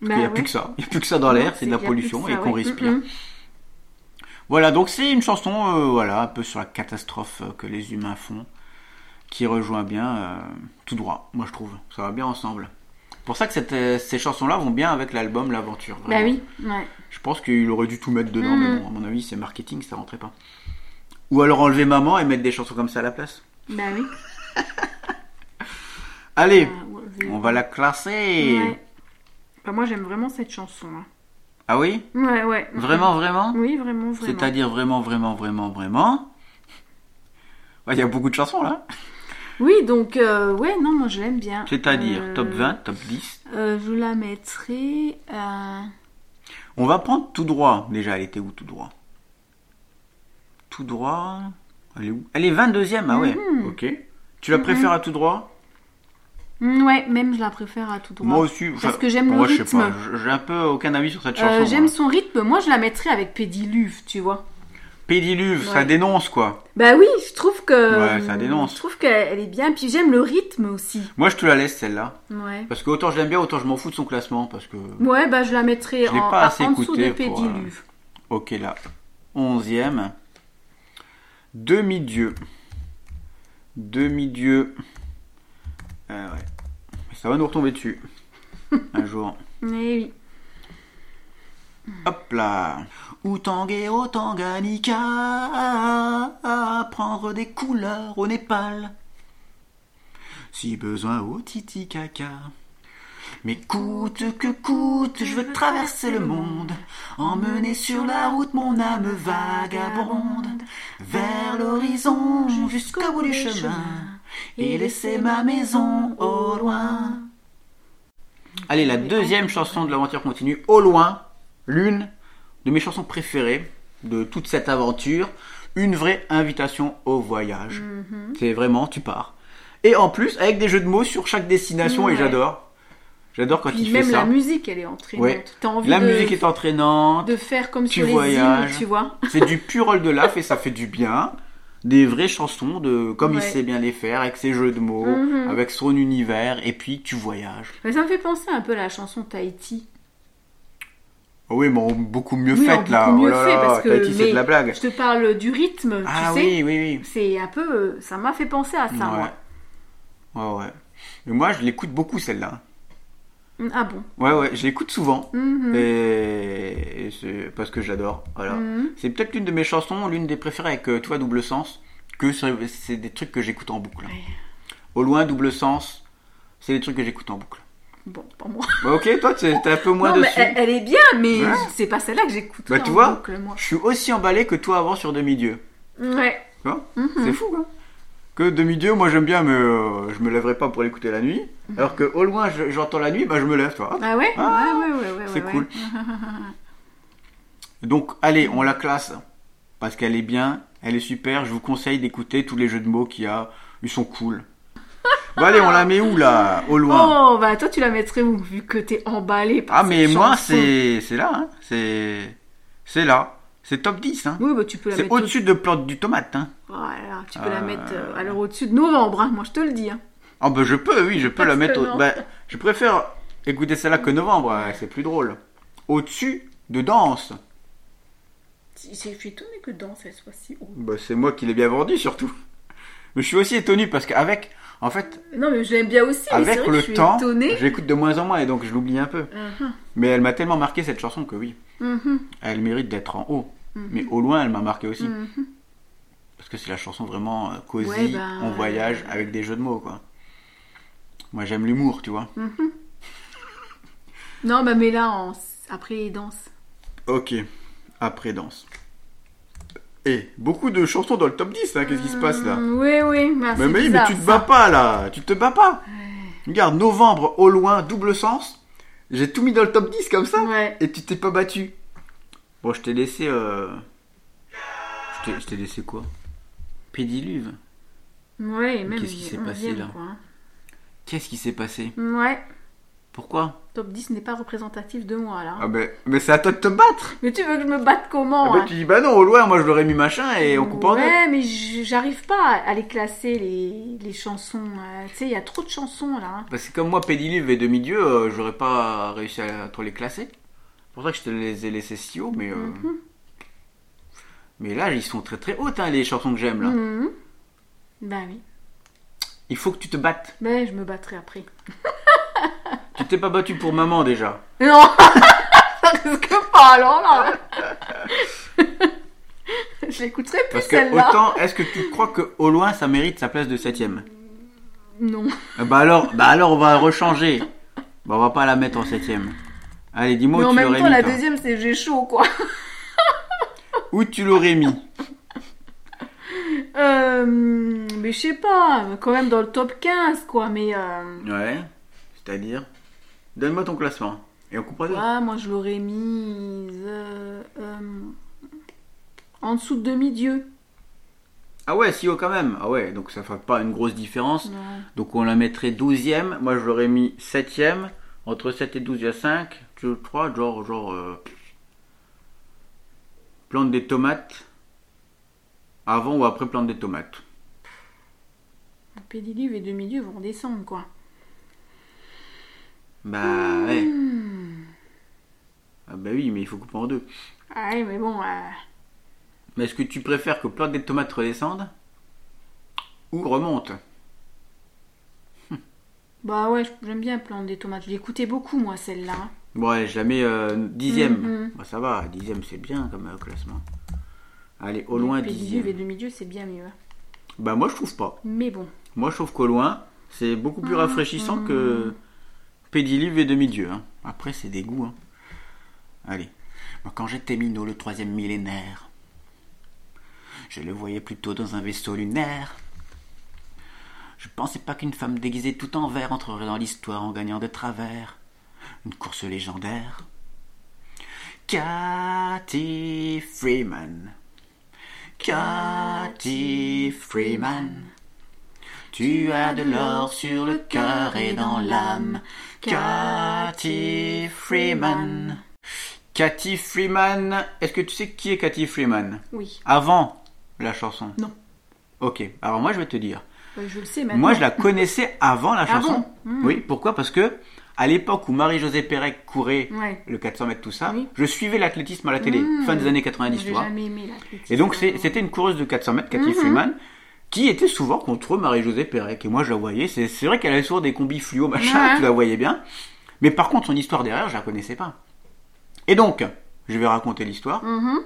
Bah, il n'y a ouais. plus que ça. Il n'y a plus que ça dans l'air, c'est de la pollution ça, et qu'on ouais. respire. Voilà, donc c'est une chanson, euh, voilà, un peu sur la catastrophe que les humains font, qui rejoint bien euh, tout droit, moi je trouve. Ça va bien ensemble. C'est pour ça que cette, euh, ces chansons-là vont bien avec l'album L'Aventure. Bah oui, ouais. Je pense qu'il aurait dû tout mettre dedans, mais Mhm. bon, à mon avis, c'est marketing, ça rentrait pas. Ou alors enlever maman et mettre des chansons comme ça à la place. Bah oui. Allez, Ah, ouais, on va la classer. Ouais. Bah, moi, j'aime vraiment cette chanson. hein. Ah oui? Ouais, ouais. Vraiment, vraiment? Oui, vraiment, vraiment. C'est-à-dire vraiment, vraiment, vraiment, vraiment? Ouais, Il y a beaucoup de chansons là. Oui, donc, euh, ouais, non, moi, je l'aime bien. C'est-à-dire Euh, top 20, top 10. euh, je la mettrai. On va prendre tout droit. Déjà, elle était où tout droit? Tout droit. Elle est où? Elle est 22e, ah ouais. Mhm. Ok. Tu la préfères à tout droit? Mm, Ouais, même je la préfère à tout droit. Moi aussi. Parce que j'aime le moi, je sais rythme. pas. J'ai un peu aucun avis sur cette chanson. J'aime son rythme. Moi, je la mettrais avec Pédiluve, tu vois. Pédiluve, ça dénonce quoi. Bah oui, je trouve que... Ouais, ça dénonce. Je trouve qu'elle est bien. Puis j'aime le rythme aussi. Moi, je te la laisse celle-là. Ouais. Parce que autant je l'aime bien, autant je m'en fous de son classement. Parce que. Ouais, bah je la Je l'ai en, pas assez en dessous de pour, euh, Pédiluve. Ok, là. Onzième. Demi-dieu. Demi-dieu. Euh, ouais. Ça va nous retomber dessus. Un jour. Eh oui. Hop là. Ou Tanguero Tanganika. Prendre des couleurs au Népal. Si besoin au Titicaca. Mais coûte que coûte, je veux traverser le monde, emmener sur la route mon âme vagabonde, vers l'horizon jusqu'au bout du chemin, et laisser ma maison au loin. Allez, la deuxième chanson de l'aventure continue, au loin, l'une de mes chansons préférées de toute cette aventure, une vraie invitation au voyage. Mhm. C'est vraiment, tu pars. Et en plus, avec des jeux de mots sur chaque destination, et Ouais. j'adore. J'adore quand Puis il fait même ça. la musique, elle est entraînante. Ouais. T'as envie La de, musique est entraînante, de faire comme Tu sur les voyages. îles, tu vois. c'est du pur de laf et ça fait du bien. Des vraies chansons, de comme il sait bien les faire, avec ses jeux de mots, Mhm. avec son univers, et puis tu voyages. Mais ça me fait penser un peu à la chanson Tahiti. Oh oui, mais beaucoup mieux Oui, faite là. beaucoup mieux oh là fait, là, parce que- mais de la blague. Je te parle du rythme, Ah tu sais. oui, oui, oui. C'est un peu... Ça m'a fait penser à ça, moi. Ouais. Ouais, ouais. Mais moi, je l'écoute beaucoup celle-là. Ah bon? Ouais, ouais, je l'écoute souvent. Mhm. Et, et c'est parce que j'adore. Voilà. Mhm. C'est peut-être l'une de mes chansons, l'une des préférées avec euh, toi, double sens, que c'est c'est des trucs que j'écoute en boucle. Ouais. Au loin, double sens, c'est des trucs que j'écoute en boucle. Bon, pas moi. Bah, ok, toi, t'es un peu moins non, mais dessus. elle, elle est bien, mais Ouais. c'est pas celle-là que j'écoute. Bah, tu vois, moi. je suis aussi emballé que toi avant sur Demi-Dieu. Ouais. Tu vois Mhm. C'est fou, quoi. Que Demi-Dieu, moi j'aime bien, mais euh, je me lèverai pas pour l'écouter la nuit. Alors que au loin, je- j'entends la nuit, bah je me lève, toi. Ah ouais? Ah, Ouais, ouais, ouais, ouais. c'est ouais, cool. Donc, allez, on la classe. Parce qu'elle est bien, elle est super. Je vous conseille d'écouter tous les jeux de mots qu'il y a. Ils sont cool. Bon, allez, on la met où là Au loin? Oh, bah toi tu la mettrais où Vu que t'es emballé par Ah, mais cette moi, chanson? c'est c'est là. Hein. C'est c'est là. C'est top 10. Hein. Oui, bah tu peux la C'est mettre. au-dessus de plante du tomate. Hein. Voilà, tu peux la Euh. mettre euh, alors au-dessus de novembre, hein, moi je te le dis. Hein. Ah, bah je peux, oui, je peux la Parce mettre. que au- non. bah, je préfère écouter celle-là que novembre. hein, C'est plus drôle. Au-dessus de danse. Je suis étonnée que dans elle soit si haut. Bah, c'est moi qui l'ai bien vendu surtout. Mais je suis aussi étonné parce qu'avec En fait, Non, mais je l'aime bien aussi. avec le temps, l'écoute de moins en moins et donc je l'oublie un peu. Mhm, Mais elle m'a tellement marqué cette chanson que oui, mhm, elle mérite d'être en haut. Mhm. Mais au loin, elle m'a marqué aussi. Parce que c'est la chanson vraiment euh, cosy, Ouais, on voyage avec des jeux de mots, quoi. Moi, j'aime l'humour, tu vois. Non, bah, mais là, après les danses. Ok, après danse. Beaucoup de chansons dans le top 10, là, qu'est-ce qui se passe là Mm, Oui, oui. Mais, mais, mais tu te ça. bats pas là, tu te bats pas. Regarde, novembre au loin, double sens. J'ai tout mis dans le top 10 comme ça. Ouais. Et tu t'es pas battu. Bon, je t'ai laissé. Euh... Je t'ai- laissé quoi? Pédiluve. Ouais, même. Qu'est-ce qui s'est passé, là? hein. Qu'est-ce qui s'est passé? Ouais. Pourquoi Top 10 n'est pas représentatif de moi, là. Ah ben, mais c'est à toi de te battre. Mais tu veux que je me batte comment Ah ben, hein tu dis bah non, au loin, moi je l'aurais mis machin et on coupe en deux. Ouais, mais j'arrive pas à les classer, les, les chansons. euh, tu sais, il y a trop de chansons, là. Parce que comme moi, Pédiluve et Demi-Dieu, euh, j'aurais pas réussi à trop les classer. C'est pour ça que je te les ai laissés si haut, mais. euh, Mhm. Mais là, ils sont très très hautes, hein, les chansons que j'aime là. Mhm. Ben oui. Il faut que tu te battes. Ben, je me battrai après. T'es pas battu pour maman déjà. Non Ça risque pas, alors là Je l'écouterai plus, Parce que celle-là. autant, est-ce que tu crois que au loin ça mérite sa place de septième Non. Ah Bah alors, bah alors on va rechanger. Bah on va pas la mettre en septième. Allez, dis-moi Mais où en tu même l'aurais temps, mis. la toi. deuxième, c'est j'ai chaud, quoi. Où tu l'aurais mis Euh, mais je sais pas, quand même dans le top 15, quoi. Mais euh, Ouais. C'est-à-dire Donne-moi ton classement. Et on deux. ah, moi, je l'aurais mise euh, euh, en dessous de demi-dieu. Ah ouais, si haut quand même. Ah ouais, donc ça fait pas une grosse différence. Donc on la mettrait 12ème. Moi je l'aurais mis 7ème. Entre 7 et 12, il y a 5. Je crois, genre, genre. euh, Plante des tomates. Avant ou après plante des tomates. Et demi-dieu vont descendre, quoi. Bah ouais. Ah bah oui, mais il faut couper en deux. Ah ouais, mais bon, euh, Mais est-ce que tu préfères que plante des tomates redescende Ou remonte bah ouais, j'aime bien planter des tomates. Je l'écoutais beaucoup, moi, celle-là. Ouais, je la mets euh, dixième. Mhm. Bah ça va, dixième c'est bien comme euh, classement. Allez, au loin Pédilive et dixième. demi-dieu, c'est bien mieux. Bah moi je trouve pas. Mais bon. Moi je trouve qu'au loin, c'est beaucoup plus Mhm. rafraîchissant que Pédilive et demi-dieu. hein. Après c'est des goûts. hein. Allez. Moi, quand j'étais minot le troisième millénaire, je le voyais plutôt dans un vaisseau lunaire. Je pensais pas qu'une femme déguisée tout en vert entrerait dans l'histoire en gagnant de travers une course légendaire. Cathy Freeman. Cathy Freeman. Tu as de l'or sur le cœur et dans l'âme. Cathy Freeman. Cathy Freeman. Est-ce que tu sais qui est Cathy Freeman? Oui. Avant la chanson? Non. Ok, alors moi je vais te dire. Je le sais maintenant. Moi je la connaissais avant la Ah chanson. bon? Mhm. Oui, pourquoi? Parce que à l'époque où Marie-Josée Pérec courait Ouais. le 400 mètres, tout ça, Oui. je suivais l'athlétisme à la télé, Mhm. fin des années 90, tu vois. jamais aimé l'athlétisme. Et donc c'était une coureuse de 400 mètres, Cathy Mhm. Freeman, qui était souvent contre Marie-Josée Pérec. Et moi je la voyais, c'est c'est vrai qu'elle avait souvent des combis fluo, machin, Ouais. tu la voyais bien. Mais par contre son histoire derrière, je la connaissais pas. Et donc, je vais raconter l'histoire. Mhm.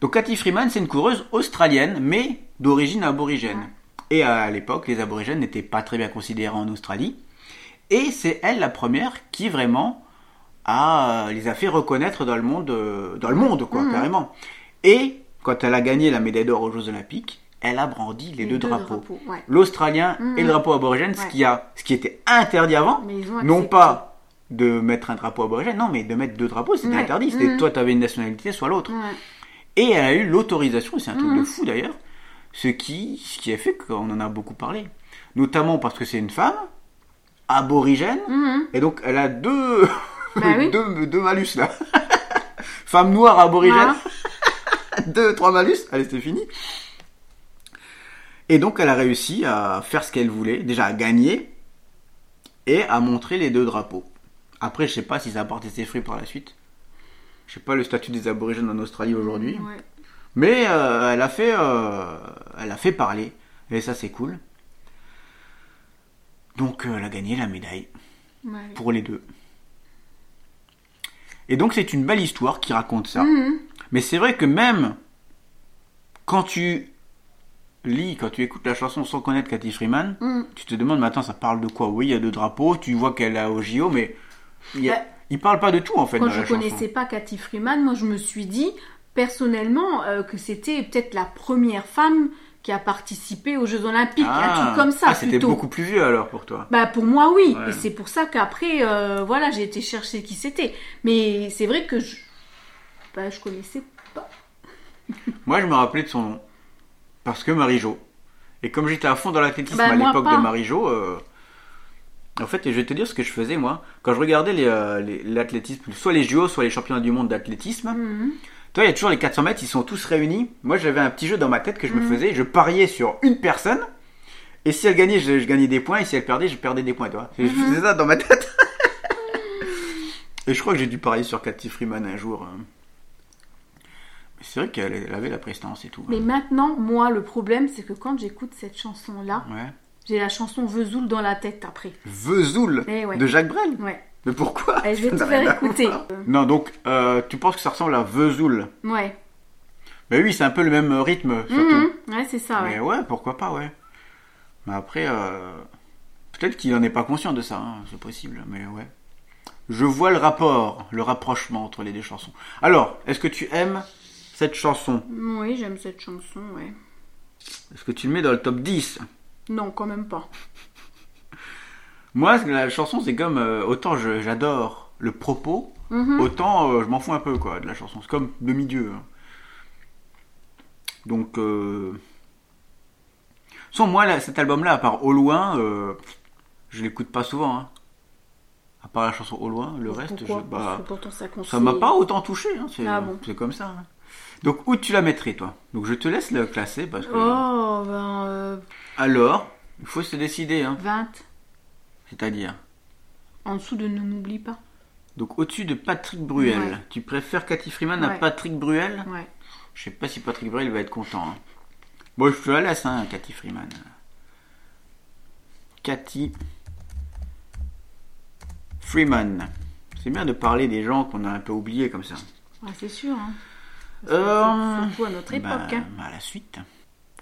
Donc Cathy Freeman, c'est une coureuse australienne, mais d'origine aborigène. Et à l'époque, les aborigènes n'étaient pas très bien considérés en Australie. Et c'est elle la première qui vraiment a, les a fait reconnaître dans le monde, euh, dans le monde quoi, Mhm. carrément. Et quand elle a gagné la médaille d'or aux Jeux Olympiques, elle a brandi les, deux, drapeaux. ouais. L'australien Mhm. et le drapeau aborigène, ce, qui a, ce qui était interdit avant, non pas de mettre un drapeau aborigène, non, mais de mettre deux drapeaux, c'était Ouais. interdit. C'était Mhm. toi, tu avais une nationalité, soit l'autre. Ouais. Et elle a eu l'autorisation, c'est un truc de fou d'ailleurs, ce qui, ce qui a fait qu'on en a beaucoup parlé. Notamment parce que c'est une femme, aborigène, et donc elle a deux, Bah oui. deux, deux malus là. femme noire aborigène, Ah. deux, trois malus, allez c'est fini. Et donc elle a réussi à faire ce qu'elle voulait, déjà à gagner, et à montrer les deux drapeaux. Après je sais pas si ça a porté ses fruits par la suite. Je sais pas le statut des aborigènes en Australie aujourd'hui. Ouais. Mais euh, elle a fait, euh, elle a fait parler, et ça c'est cool. Donc euh, elle a gagné la médaille Ouais. pour les deux. Et donc c'est une belle histoire qui raconte ça. Mhm. Mais c'est vrai que même quand tu lis, quand tu écoutes la chanson sans connaître Cathy Freeman, Mhm. tu te demandes, mais attends, ça parle de quoi? Oui, il y a deux drapeaux, tu vois qu'elle a au JO, mais il, Bah, il parle pas de tout en fait Quand dans je la connaissais pas Cathy Freeman, moi je me suis dit personnellement euh, que c'était peut-être la première femme qui a participé aux Jeux Olympiques, un truc comme ça Ah, c'était beaucoup plus vieux alors pour toi. Bah pour moi oui, Ouais. et c'est pour ça qu'après euh, voilà j'ai été chercher qui c'était. Mais c'est vrai que je, bah, je connaissais pas. Moi, je me rappelais de son nom. Parce que Marie-Jo. Et comme j'étais à fond dans l'athlétisme Bah, à l'époque de Marie-Jo, euh, en fait, je vais te dire ce que je faisais, moi. Quand je regardais les, euh, les- l'athlétisme, soit les JO, soit les championnats du monde d'athlétisme, Mhm. toi, il y a toujours les 400 mètres, ils sont tous réunis. Moi, j'avais un petit jeu dans ma tête que je me Mhm. faisais. Je pariais sur une personne. Et si elle gagnait, je, je gagnais des points. Et si elle perdait, je perdais des points, toi. Je Mhm. faisais ça dans ma tête. et je crois que j'ai dû parier sur Cathy Freeman un jour. euh. C'est vrai qu'elle elle avait la prestance et tout. hein. Mais maintenant moi le problème c'est que quand j'écoute cette chanson là, Ouais. j'ai la chanson Vesoul dans la tête après. Vesoul Eh ouais. de Jacques Brel? Ouais. Mais pourquoi? Et je vais te faire écouter. Non, donc euh, tu penses que ça ressemble à Vesoul? Ouais. Mais oui, c'est un peu le même rythme surtout. Mhm. Ouais c'est ça. Mais Ouais. pourquoi pas, ouais. Mais après, euh, peut-être qu'il en est pas conscient de ça, hein, c'est possible, mais ouais. Je vois le rapport, le rapprochement entre les deux chansons. Alors, est-ce que tu aimes cette chanson Oui j'aime cette chanson ouais. Est-ce que tu le mets dans le top 10 Non quand même pas. Moi, la chanson, c'est comme, euh, autant j'adore le propos, Mhm. Autant euh, je m'en fous un peu quoi de la chanson. C'est comme demi-dieu. hein. Donc, euh... sans moi, là, cet album-là, à part Au loin, euh, je l'écoute pas souvent. hein. À part la chanson Au loin, le reste, je- bah, pourtant ça m'a pas autant touché. hein, C'est Ah bon. comme ça. Donc, où tu la mettrais, toi? Donc, je te laisse le classer parce que. Oh ben euh, Alors, il faut se décider. Hein. 20. C'est-à-dire? En dessous de Ne m'oublie pas. Donc, au-dessus de Patrick Bruel, Ouais. tu préfères Cathy Freeman à Ouais. Patrick Bruel? Ouais. Je sais pas si Patrick Bruel va être content. hein. Bon, je te la laisse, hein, Cathy Freeman. Cathy Freeman. C'est bien de parler des gens qu'on a un peu oubliés comme ça. Ouais, c'est sûr. Hein. Euh, Surtout à notre époque. Bah, hein. à la suite.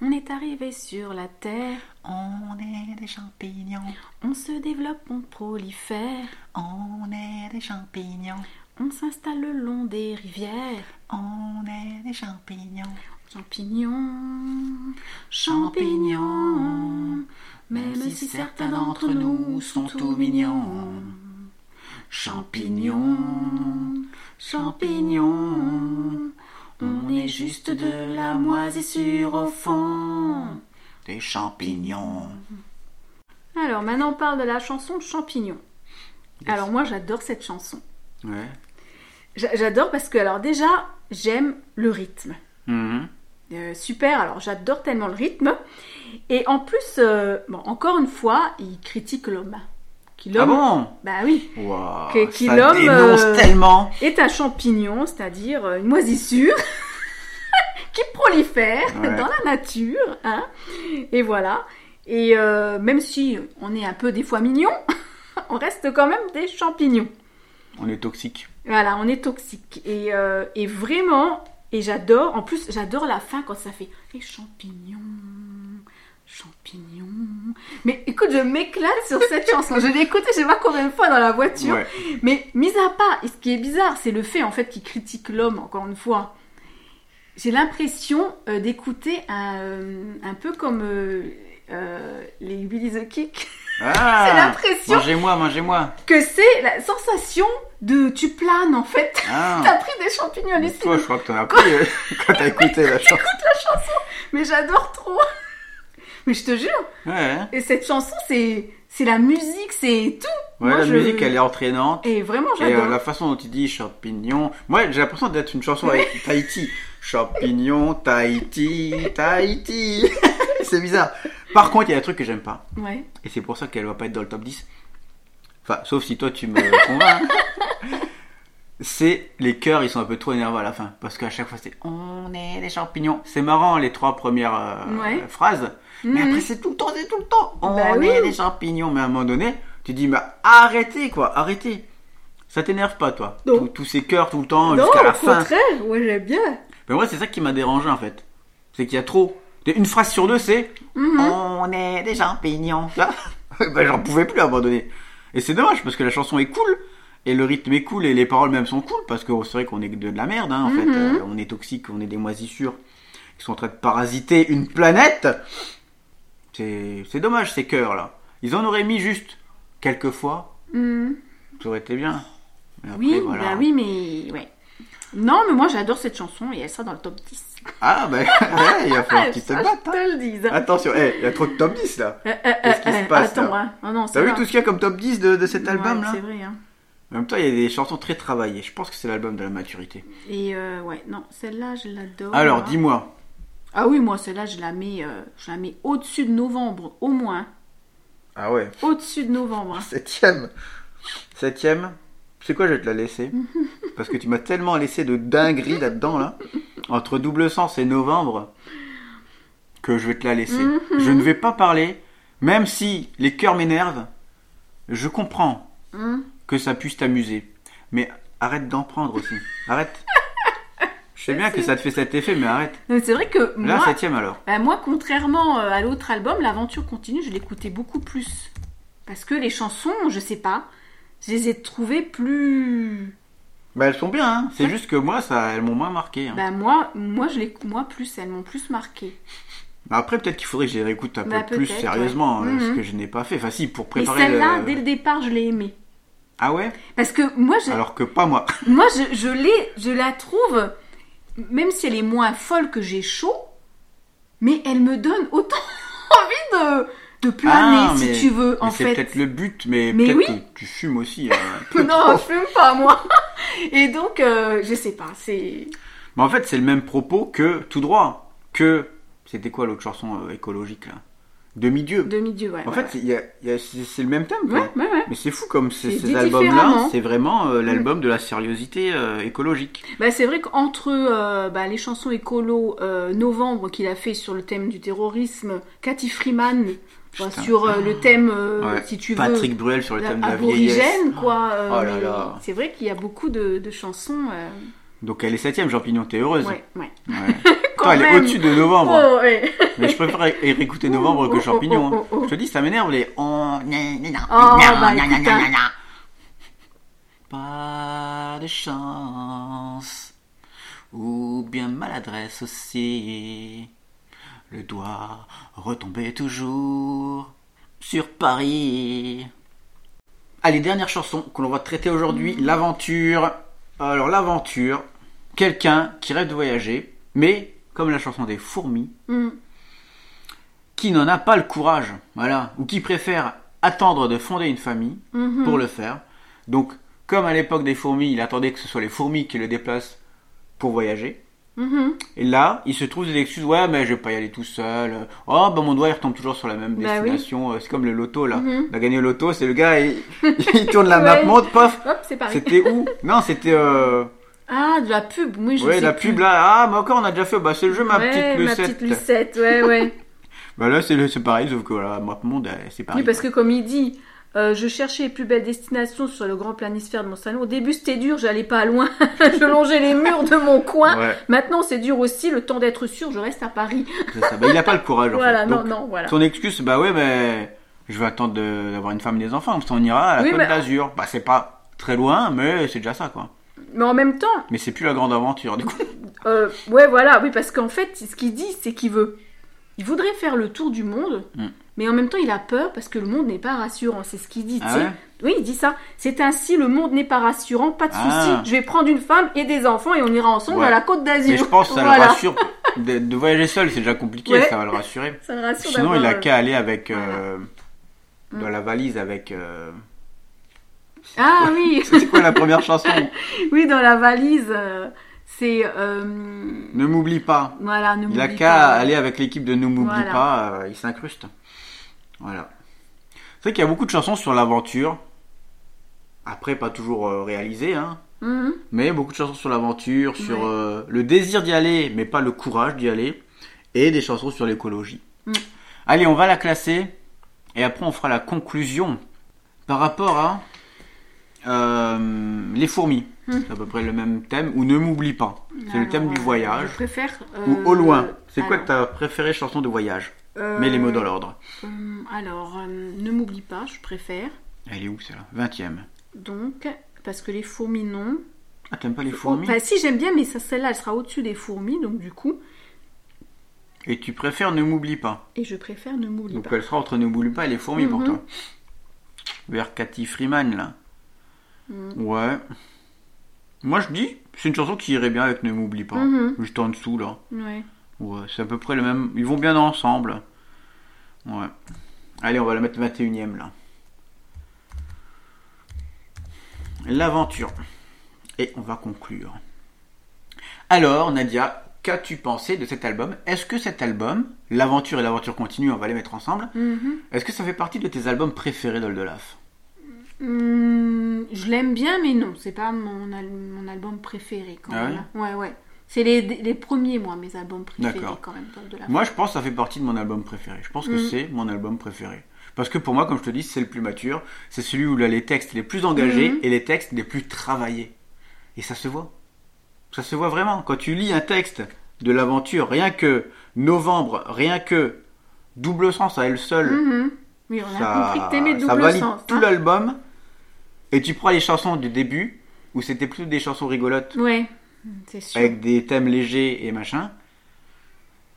On est arrivé sur la terre, On est des champignons, on se développe, on prolifère, on est des champignons, on s'installe le long des rivières. on est des champignons, Champignons, champignons. champignons, même si certains d'entre nous sont tout mignons. Champignons, champignons, on est juste de la moisissure au fond. Des champignons. Alors maintenant on parle de la chanson Champignons. Alors moi j'adore cette chanson. Ouais. J'a- J'adore parce que alors déjà j'aime le rythme. Mhm. Euh, super, alors j'adore tellement le rythme. Et en plus, euh, bon, encore une fois, il critique l'homme. Qui Ah l'homme, bon bah oui, Que- qui Ça l'homme, dénonce euh, tellement. est un champignon, c'est-à-dire euh, une moisissure qui prolifère Ouais. dans la nature. Hein et voilà. Et euh, même si on est un peu des fois mignon, on reste quand même des champignons. On est toxique. Voilà, on est toxique. Et, euh, et vraiment, et j'adore, en plus, j'adore la fin quand ça fait les champignons, champignons. Mais écoute, je m'éclate sur cette chanson. Je l'ai écoutée, je sais pas combien de fois dans la voiture. Ouais. Mais mis à part, et ce qui est bizarre, c'est le fait en fait qu'il critique l'homme, encore une fois. J'ai l'impression euh, d'écouter un, euh, un peu comme euh, les Billy the Kick. Ah, C'est l'impression Mangez-moi, mangez-moi. que c'est la sensation de tu planes en fait. Ah. T'as pris des champignons ici. toi, je crois que t'en as pris quand t'as écouté la chanson. Mais j'adore trop. Mais je te jure. Ouais, Et cette chanson, c'est c'est la musique, c'est tout. ouais Moi, la je- musique, elle est entraînante. Et vraiment, Et euh, j'adore. la façon dont tu dis champignon, moi j'ai l'impression d'être une chanson avec Tahiti. Champignon, Tahiti, Tahiti. c'est bizarre. Par contre, il y a un truc que j'aime pas. Ouais. Et c'est pour ça qu'elle va pas être dans le top 10. Enfin, sauf si toi tu me convaincs. c'est les chœurs, ils sont un peu trop énervés à la fin. Parce qu'à chaque fois, c'est on est des champignons. C'est marrant, les trois premières euh, Ouais. phrases. Mais Mhm. après, c'est tout le temps, c'est tout le temps. On Bah oui. est des champignons. Mais à un moment donné, tu dis, bah, arrêtez, quoi, arrêtez. Ça t'énerve pas, toi Non. Tous- ces chœurs tout le temps, Non, jusqu'à au la fin. contraire, ouais, j'aime bien. Mais moi, c'est ça qui m'a dérangé, en fait. C'est qu'il y a trop. Une phrase sur deux, c'est Mhm. On est des champignons. Bah, j'en pouvais plus à un moment donné. Et c'est dommage parce que la chanson est cool. Et le rythme est cool et les paroles même sont cool parce que c'est vrai qu'on est de de la merde hein, en fait. Mhm. Euh, on est toxique, on est des moisissures qui sont en train de parasiter une planète. C'est dommage ces cœurs là. Ils en auraient mis juste quelques fois, Mhm. ça aurait été bien. Après, Oui, voilà. bah oui, mais ouais. Non, mais moi j'adore cette chanson et elle sera dans le top 10. Ah bah ouais, il va falloir qu'ils se battent. hein. Attention, eh, il y a trop de top 10 là. Euh, euh, Qu'est-ce qui euh, se passe, Attends, hein. Oh non, T'as vu tout ce qu'il y a comme top 10 de, de cet Ouais, album là C'est vrai, hein. En même temps, il y a des chansons très travaillées. Je pense que c'est l'album de la maturité. Et euh, ouais, non, celle-là, je l'adore. Alors, dis-moi. Ah oui, moi, celle-là, je la mets, euh, je la mets au-dessus de novembre, au moins. Ah ouais. Au-dessus de novembre. hein. Septième. Septième. C'est quoi, je vais te la laisser? Parce que tu m'as tellement laissé de dingueries là-dedans, là. Entre double sens et novembre. Que je vais te la laisser. Mhm. Je ne vais pas parler. Même si les cœurs m'énervent. Je comprends Hum. que ça puisse t'amuser. Mais arrête d'en prendre aussi. Arrête. Je sais bien que ça te fait cet effet, mais arrête. Mais C'est vrai que moi, septième alors. bah, moi, contrairement euh, à l'autre album, l'aventure continue, je l'écoutais beaucoup plus. Parce que les chansons, je sais pas, je les ai trouvées plus. Bah elles sont bien, hein. c'est juste que moi, ça, elles m'ont moins marqué. hein. Bah moi, moi, je les, moi plus, elles m'ont plus marqué. Bah, Après, peut-être qu'il faudrait que je les réécoute un Bah, peu plus sérieusement, ouais. euh, ce Mhm. que je n'ai pas fait. Enfin, si, pour Mais préparer. celle-là, le- dès le départ, je l'ai aimée. Ah ouais? Parce que moi, je, Alors que pas moi. moi, je, je l'ai, je la trouve, même si elle est moins folle que j'ai chaud, mais elle me donne autant envie de, de planer, Ah, si tu veux, en Mais c'est fait. peut-être le but, mais, Mais peut-être oui. que tu fumes aussi. euh, peu non, je fume pas, moi. Et donc, euh, je sais pas, c'est... Mais en fait, c'est le même propos que tout droit. Que. C'était quoi l'autre chanson euh, écologique là? Demi-dieu. Demi-dieu, ouais. En ouais, fait, y a- il y a- c'est le même thème. ouais. Mais c'est fou comme ces, albums-là, c'est vraiment euh, l'album de la sériosité euh, écologique. Bah, c'est vrai qu'entre euh, bah, les chansons écolo Novembre qu'il a fait sur le thème du terrorisme, Cathy Freeman bah, sur le thème, si tu veux, Patrick Bruel sur le thème de la vieillesse. quoi. Oh. C'est vrai qu'il y a beaucoup de, de chansons. Donc elle est septième, Champignon, t'es heureuse. ouais, ouais. Ouais. Toi, elle est au-dessus de novembre. Oh, ouais. Mais je préfère é- réécouter novembre que Oh, champignon. oh, hein. oh, oh. Je te dis, ça m'énerve les. Oh, bah, hein. Pas de chance, ou bien maladresse aussi. Le doigt retomber toujours sur Paris. Allez, dernière chanson que l'on va traiter aujourd'hui, l'aventure. Alors l'aventure, quelqu'un qui rêve de voyager, mais comme la chanson des fourmis, Mm. qui n'en a pas le courage, voilà, ou qui préfère attendre de fonder une famille Mhm. pour le faire. Donc, comme à l'époque des fourmis, il attendait que ce soit les fourmis qui le déplacent pour voyager. Mhm. Et là, il se trouve des excuses, ouais, mais je vais pas y aller tout seul. Oh, bah mon doigt il retombe toujours sur la même Bah destination. Euh, C'est comme le loto là. Mhm. On a gagné le loto, c'est le gars, il, il tourne la map monte, pof. C'était où? Non, c'était euh, Ah, de la pub, oui, je ouais, sais la plus. pub là. Ah, mais encore on a déjà fait. Bah c'est le jeu ma ouais, petite ma Lucette. petite Lucette, ouais, ouais. Bah là c'est pareil, sauf que voilà, map monde, euh, c'est pareil. Oui, parce que comme il dit, euh, je cherchais les plus belles destinations sur le grand planisphère de mon salon. Au début, c'était dur, j'allais pas loin. je longeais les murs de mon coin. Ouais, Maintenant, c'est dur aussi. Le temps d'être sûr, je reste à Paris. ça. Bah il a pas le courage en voilà, fait. non, Donc, non, voilà. Ton excuse, bah ouais, mais je vais attendre d'avoir une femme et des enfants, parce qu'on ira à la Oui, Côte mais- d'Azur. Bah c'est pas très loin, mais c'est déjà ça quoi. Mais en même temps, Mais c'est plus la grande aventure du coup. euh, ouais, voilà, oui, parce qu'en fait, ce qu'il dit, c'est qu'il veut. Il voudrait faire le tour du monde, Mm. mais en même temps, il a peur parce que le monde n'est pas rassurant. C'est ce qu'il dit, tu Ah sais. ouais Oui, il dit ça. C'est ainsi, le monde n'est pas rassurant, pas de Ah. souci. Je vais prendre une femme et des enfants et on ira ensemble Ouais. à la côte d'Azur. Mais je pense que ça Voilà. le rassure. De, de voyager seul, c'est déjà compliqué, Ouais. ça va le rassurer. Ça le rassure Sinon, il a euh, qu'à aller avec. voilà. euh, dans Mm. la valise avec. euh, Ah oui, C'est quoi la première chanson oui, dans la valise, euh, c'est. euh, Ne m'oublie pas. Voilà, ne Il a m'oublie qu'à pas. aller avec l'équipe de Ne m'oublie Voilà. pas, euh, il s'incruste. Voilà. C'est vrai qu'il y a beaucoup de chansons sur l'aventure. Après, pas toujours réalisées, hein. Mhm. mais beaucoup de chansons sur l'aventure, sur Ouais. le désir d'y aller, mais pas le courage d'y aller, et des chansons sur l'écologie. Mm. Allez, on va la classer, et après on fera la conclusion par rapport à euh, les fourmis. Mm. C'est à peu près le même thème, ou ne m'oublie pas. C'est le thème du euh, voyage. Je préfère. Ou euh, au loin. C'est quoi ta préférée chanson de voyage? Euh, Mets les mots dans l'ordre. euh, Alors, euh, ne m'oublie pas, je préfère. Elle est où celle-là? 20ème. Donc, parce que les fourmis, non. Ah, t'aimes pas les Oh, fourmis Enfin, si, j'aime bien, mais ça, celle-là, elle sera au-dessus des fourmis, donc du coup. Et tu préfères ne m'oublie pas? Et je préfère ne m'oublie Donc pas. elle sera entre ne m'oublie pas et les fourmis pour Mhm. toi. Vers Cathy Freeman là. Mhm. Ouais. Moi je dis, c'est une chanson qui irait bien avec Ne m'oublie pas. Mhm. Juste en dessous là. Ouais. Ouais, c'est à peu près le même. Ils vont bien ensemble. Ouais. Allez, on va la mettre 21ème là. L'aventure. Et on va conclure. Alors, Nadia, qu'as-tu pensé de cet album? Est-ce que cet album, L'aventure et l'aventure continue, on va les mettre ensemble, Mhm. est-ce que ça fait partie de tes albums préférés d'Oldelaf Hum, je l'aime bien, mais non, c'est pas mon, al- mon album préféré quand Ah même. Ouais, ouais. C'est les, les premiers, moi, mes albums préférés quand même. de la Moi, je pense que ça fait partie de mon album préféré. Je pense que Mhm. c'est mon album préféré. Parce que pour moi, comme je te dis, c'est le plus mature. C'est celui où il a les textes les plus engagés Mhm. et les textes les plus travaillés. Et ça se voit. Ça se voit vraiment. Quand tu lis un texte de l'aventure, rien que novembre, rien que double sens à elle seule. Oui, on a ça, compris que t'aimais ça double valide sens. tout hein. l'album. Et tu prends les chansons du début, où c'était plus des chansons rigolotes, Ouais, c'est sûr. avec des thèmes légers et machin.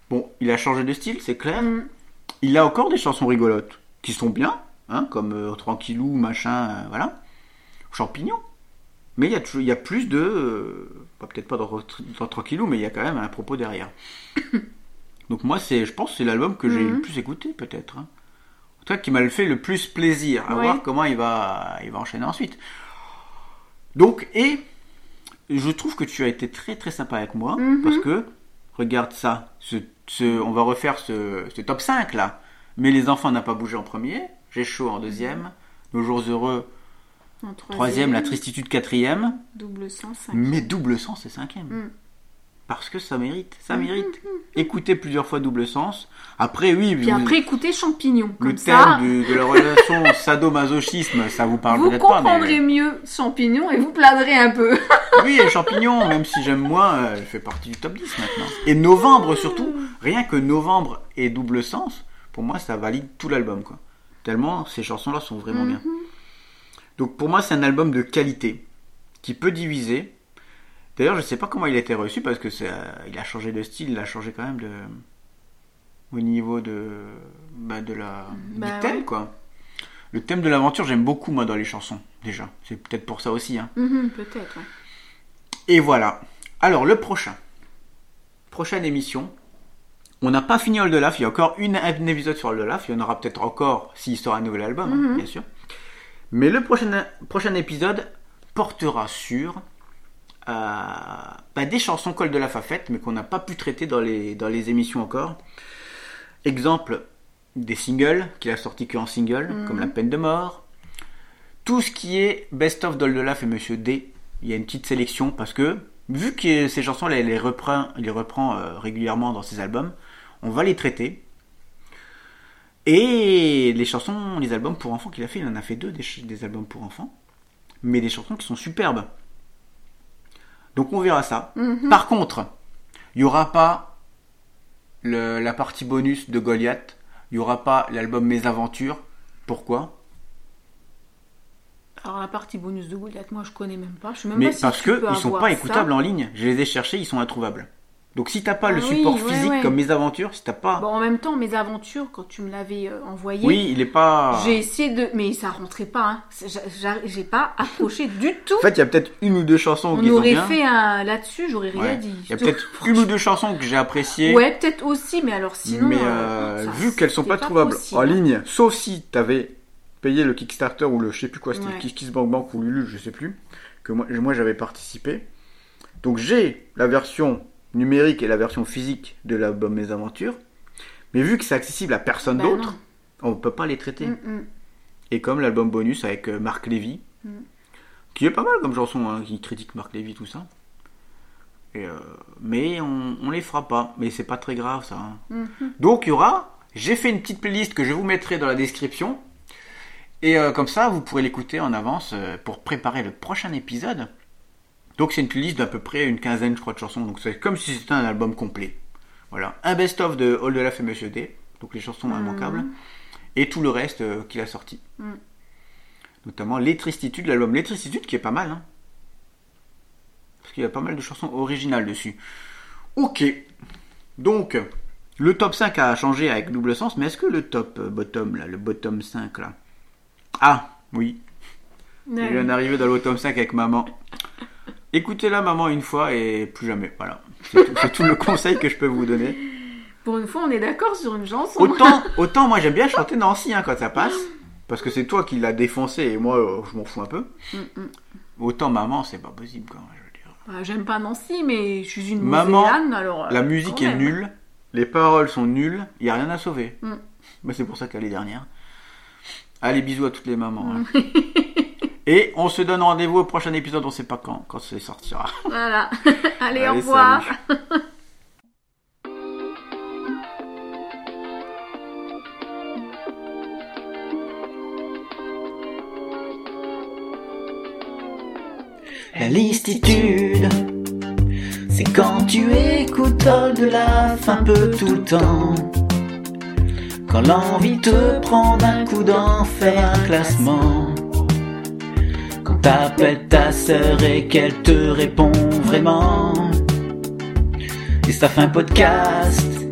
Bon, il a changé de style, c'est clair. Mhm. Il a encore des chansons rigolotes qui sont bien, hein, comme euh, Tranquillou, machin, euh, voilà. Champignon. Mais il y, a toujours- il y a plus de. euh, bah, Peut-être pas dans, dans Tranquillou, mais il y a quand même un propos derrière. Donc moi, c'est, je pense que c'est l'album que j'ai Mhm. le plus écouté, peut-être. Hein. Toi qui m'a fait le plus plaisir à Ouais. voir comment il va, il va enchaîner ensuite. Donc, et je trouve que tu as été très très sympa avec moi, Mhm. parce que, regarde ça, ce, ce- on va refaire ce, ce top 5 là. Mais les enfants n'ont pas bougé en premier, j'ai chaud en deuxième, nos jours heureux En troisième, la tristitude quatrième, Double sens, cinq. mais double sens c'est cinquième. Mm. Parce que ça mérite, ça mérite. Écoutez plusieurs fois double sens. Après, oui, Puis vous- après, écoutez Champignon. le Comme thème ça, du- de la relation sadomasochisme, ça vous parle vous peut-être pas. comprendrez Mais... mieux Champignon et vous plaindrez un peu. Oui, et Champignon, même si j'aime moins, euh, elle fait partie du top 10 maintenant. Et Novembre surtout, rien que Novembre et Double Sens, pour moi ça valide tout l'album quoi. Tellement ces chansons-là sont vraiment bien. Mhm. Donc pour moi c'est un album de qualité qui peut diviser. D'ailleurs je sais pas comment il a été reçu parce que euh, il a changé de style, il a changé quand même de au niveau de bah, de la Bah du thème ouais. quoi. Le thème de l'aventure j'aime beaucoup moi dans les chansons déjà. C'est peut-être pour ça aussi hein. Mhm, Peut-être, ouais. Et voilà. Alors, le prochain. Prochaine émission. On n'a pas fini Oldelaf. Il y a encore une, un épisode sur Oldelaf. Il y en aura peut-être encore s'il sort un nouvel album, hein, Mhm. bien sûr. Mais le prochain, prochain épisode portera sur euh, bah, des chansons qu'Oldelaf a faites, mais qu'on n'a pas pu traiter dans les, dans les émissions encore. Exemple, des singles qu'il a sortis que en single, Mhm. comme La peine de mort. Tout ce qui est Best of d'Oldelaf et Monsieur D, il y a une petite sélection parce que vu que ces chansons il les reprend, les reprend euh, régulièrement dans ses albums, on va les traiter. Et les chansons, les albums pour enfants qu'il a fait, il en a fait deux des, des albums pour enfants, mais des chansons qui sont superbes. Donc on verra ça. Mhm. Par contre, il n'y aura pas le- la partie bonus de Goliath, il n'y aura pas l'album Mes Aventures. Pourquoi? Alors la partie bonus de Goliath, moi je connais même pas. Je sais même Mais pas parce tu que peux ils sont pas ça. écoutables en ligne. Je les ai cherchés, ils sont introuvables. Donc si t'as pas le Ah support physique ouais. comme Mes Aventures, si t'as pas, Bon, en même temps, mes aventures, quand tu me l'avais euh, envoyé, oui, il est pas. j'ai essayé de. Mais ça rentrait pas, hein. J'ai pas accroché du tout. En fait, il y a peut-être une ou deux chansons On qui sont aurait bien. fait un là-dessus, j'aurais rien Ouais. dit. Il y a peut-être une ou deux chansons que j'ai appréciées. Ouais, peut-être aussi, mais alors sinon. mais euh, euh, vu qu'elles sont pas trouvables possible. en ligne, sauf si t'avais payé le Kickstarter ou le je sais plus quoi, c'était Ouais. le KissKissBankBank ou Lulu, je sais plus, que moi, moi j'avais participé. Donc j'ai la version numérique et la version physique de l'album Mes Aventures, mais vu que c'est accessible à personne Bah d'autre, on peut pas les traiter. Mm, mm. Et comme l'album bonus avec euh, Marc Lévy, Mm. qui est pas mal comme chanson, hein, qui critique Marc Lévy, tout ça. Et, euh, mais on, on les fera pas, mais c'est pas très grave ça. hein. Donc il y aura, j'ai fait une petite playlist que je vous mettrai dans la description. Et euh, comme ça, vous pourrez l'écouter en avance pour préparer le prochain épisode. Donc c'est une playlist d'à peu près une quinzaine, je crois, de chansons. Donc c'est comme si c'était un album complet. Voilà, un best-of de All de la et Monsieur D. Donc les chansons immanquables. Et tout le reste euh, qu'il a sorti. Mhm. Notamment Les Tristitudes, l'album Les Tristitudes qui est pas mal. Hein. Parce qu'il y a pas mal de chansons originales dessus. Ok. Donc, le top 5 a changé avec double sens, mais est-ce que le top euh, bottom, là, le bottom 5 là? Ah, oui. Je viens d'arriver dans le bottom 5 avec maman. Écoutez-la maman une fois et plus jamais. Voilà. C'est tout, c'est tout le conseil que je peux vous donner. Pour une fois, on est d'accord sur une chanson. Autant, autant moi j'aime bien chanter Nancy hein, quand ça passe. Parce que c'est toi qui l'as défoncé et moi euh, je m'en fous un peu. Mm, mm. Autant maman, c'est pas possible quoi. Je veux dire. Bah, J'aime pas Nancy, mais je suis une Maman, Mosellanne, alors. euh, La musique quand est même. nulle, les paroles sont nulles, il n'y a rien à sauver. Mm. Mais c'est pour ça qu'elle est dernière. Allez, bisous à toutes les mamans. hein. Et on se donne rendez-vous au prochain épisode, on sait pas quand, quand ça sortira. Voilà. Allez, au revoir. listitude, c'est quand tu écoutes All de la un peu tout le temps. Quand l'envie te prend d'un coup d'en faire un classement. T'appelles ta sœur et qu'elle te répond vraiment. Et ça fait un podcast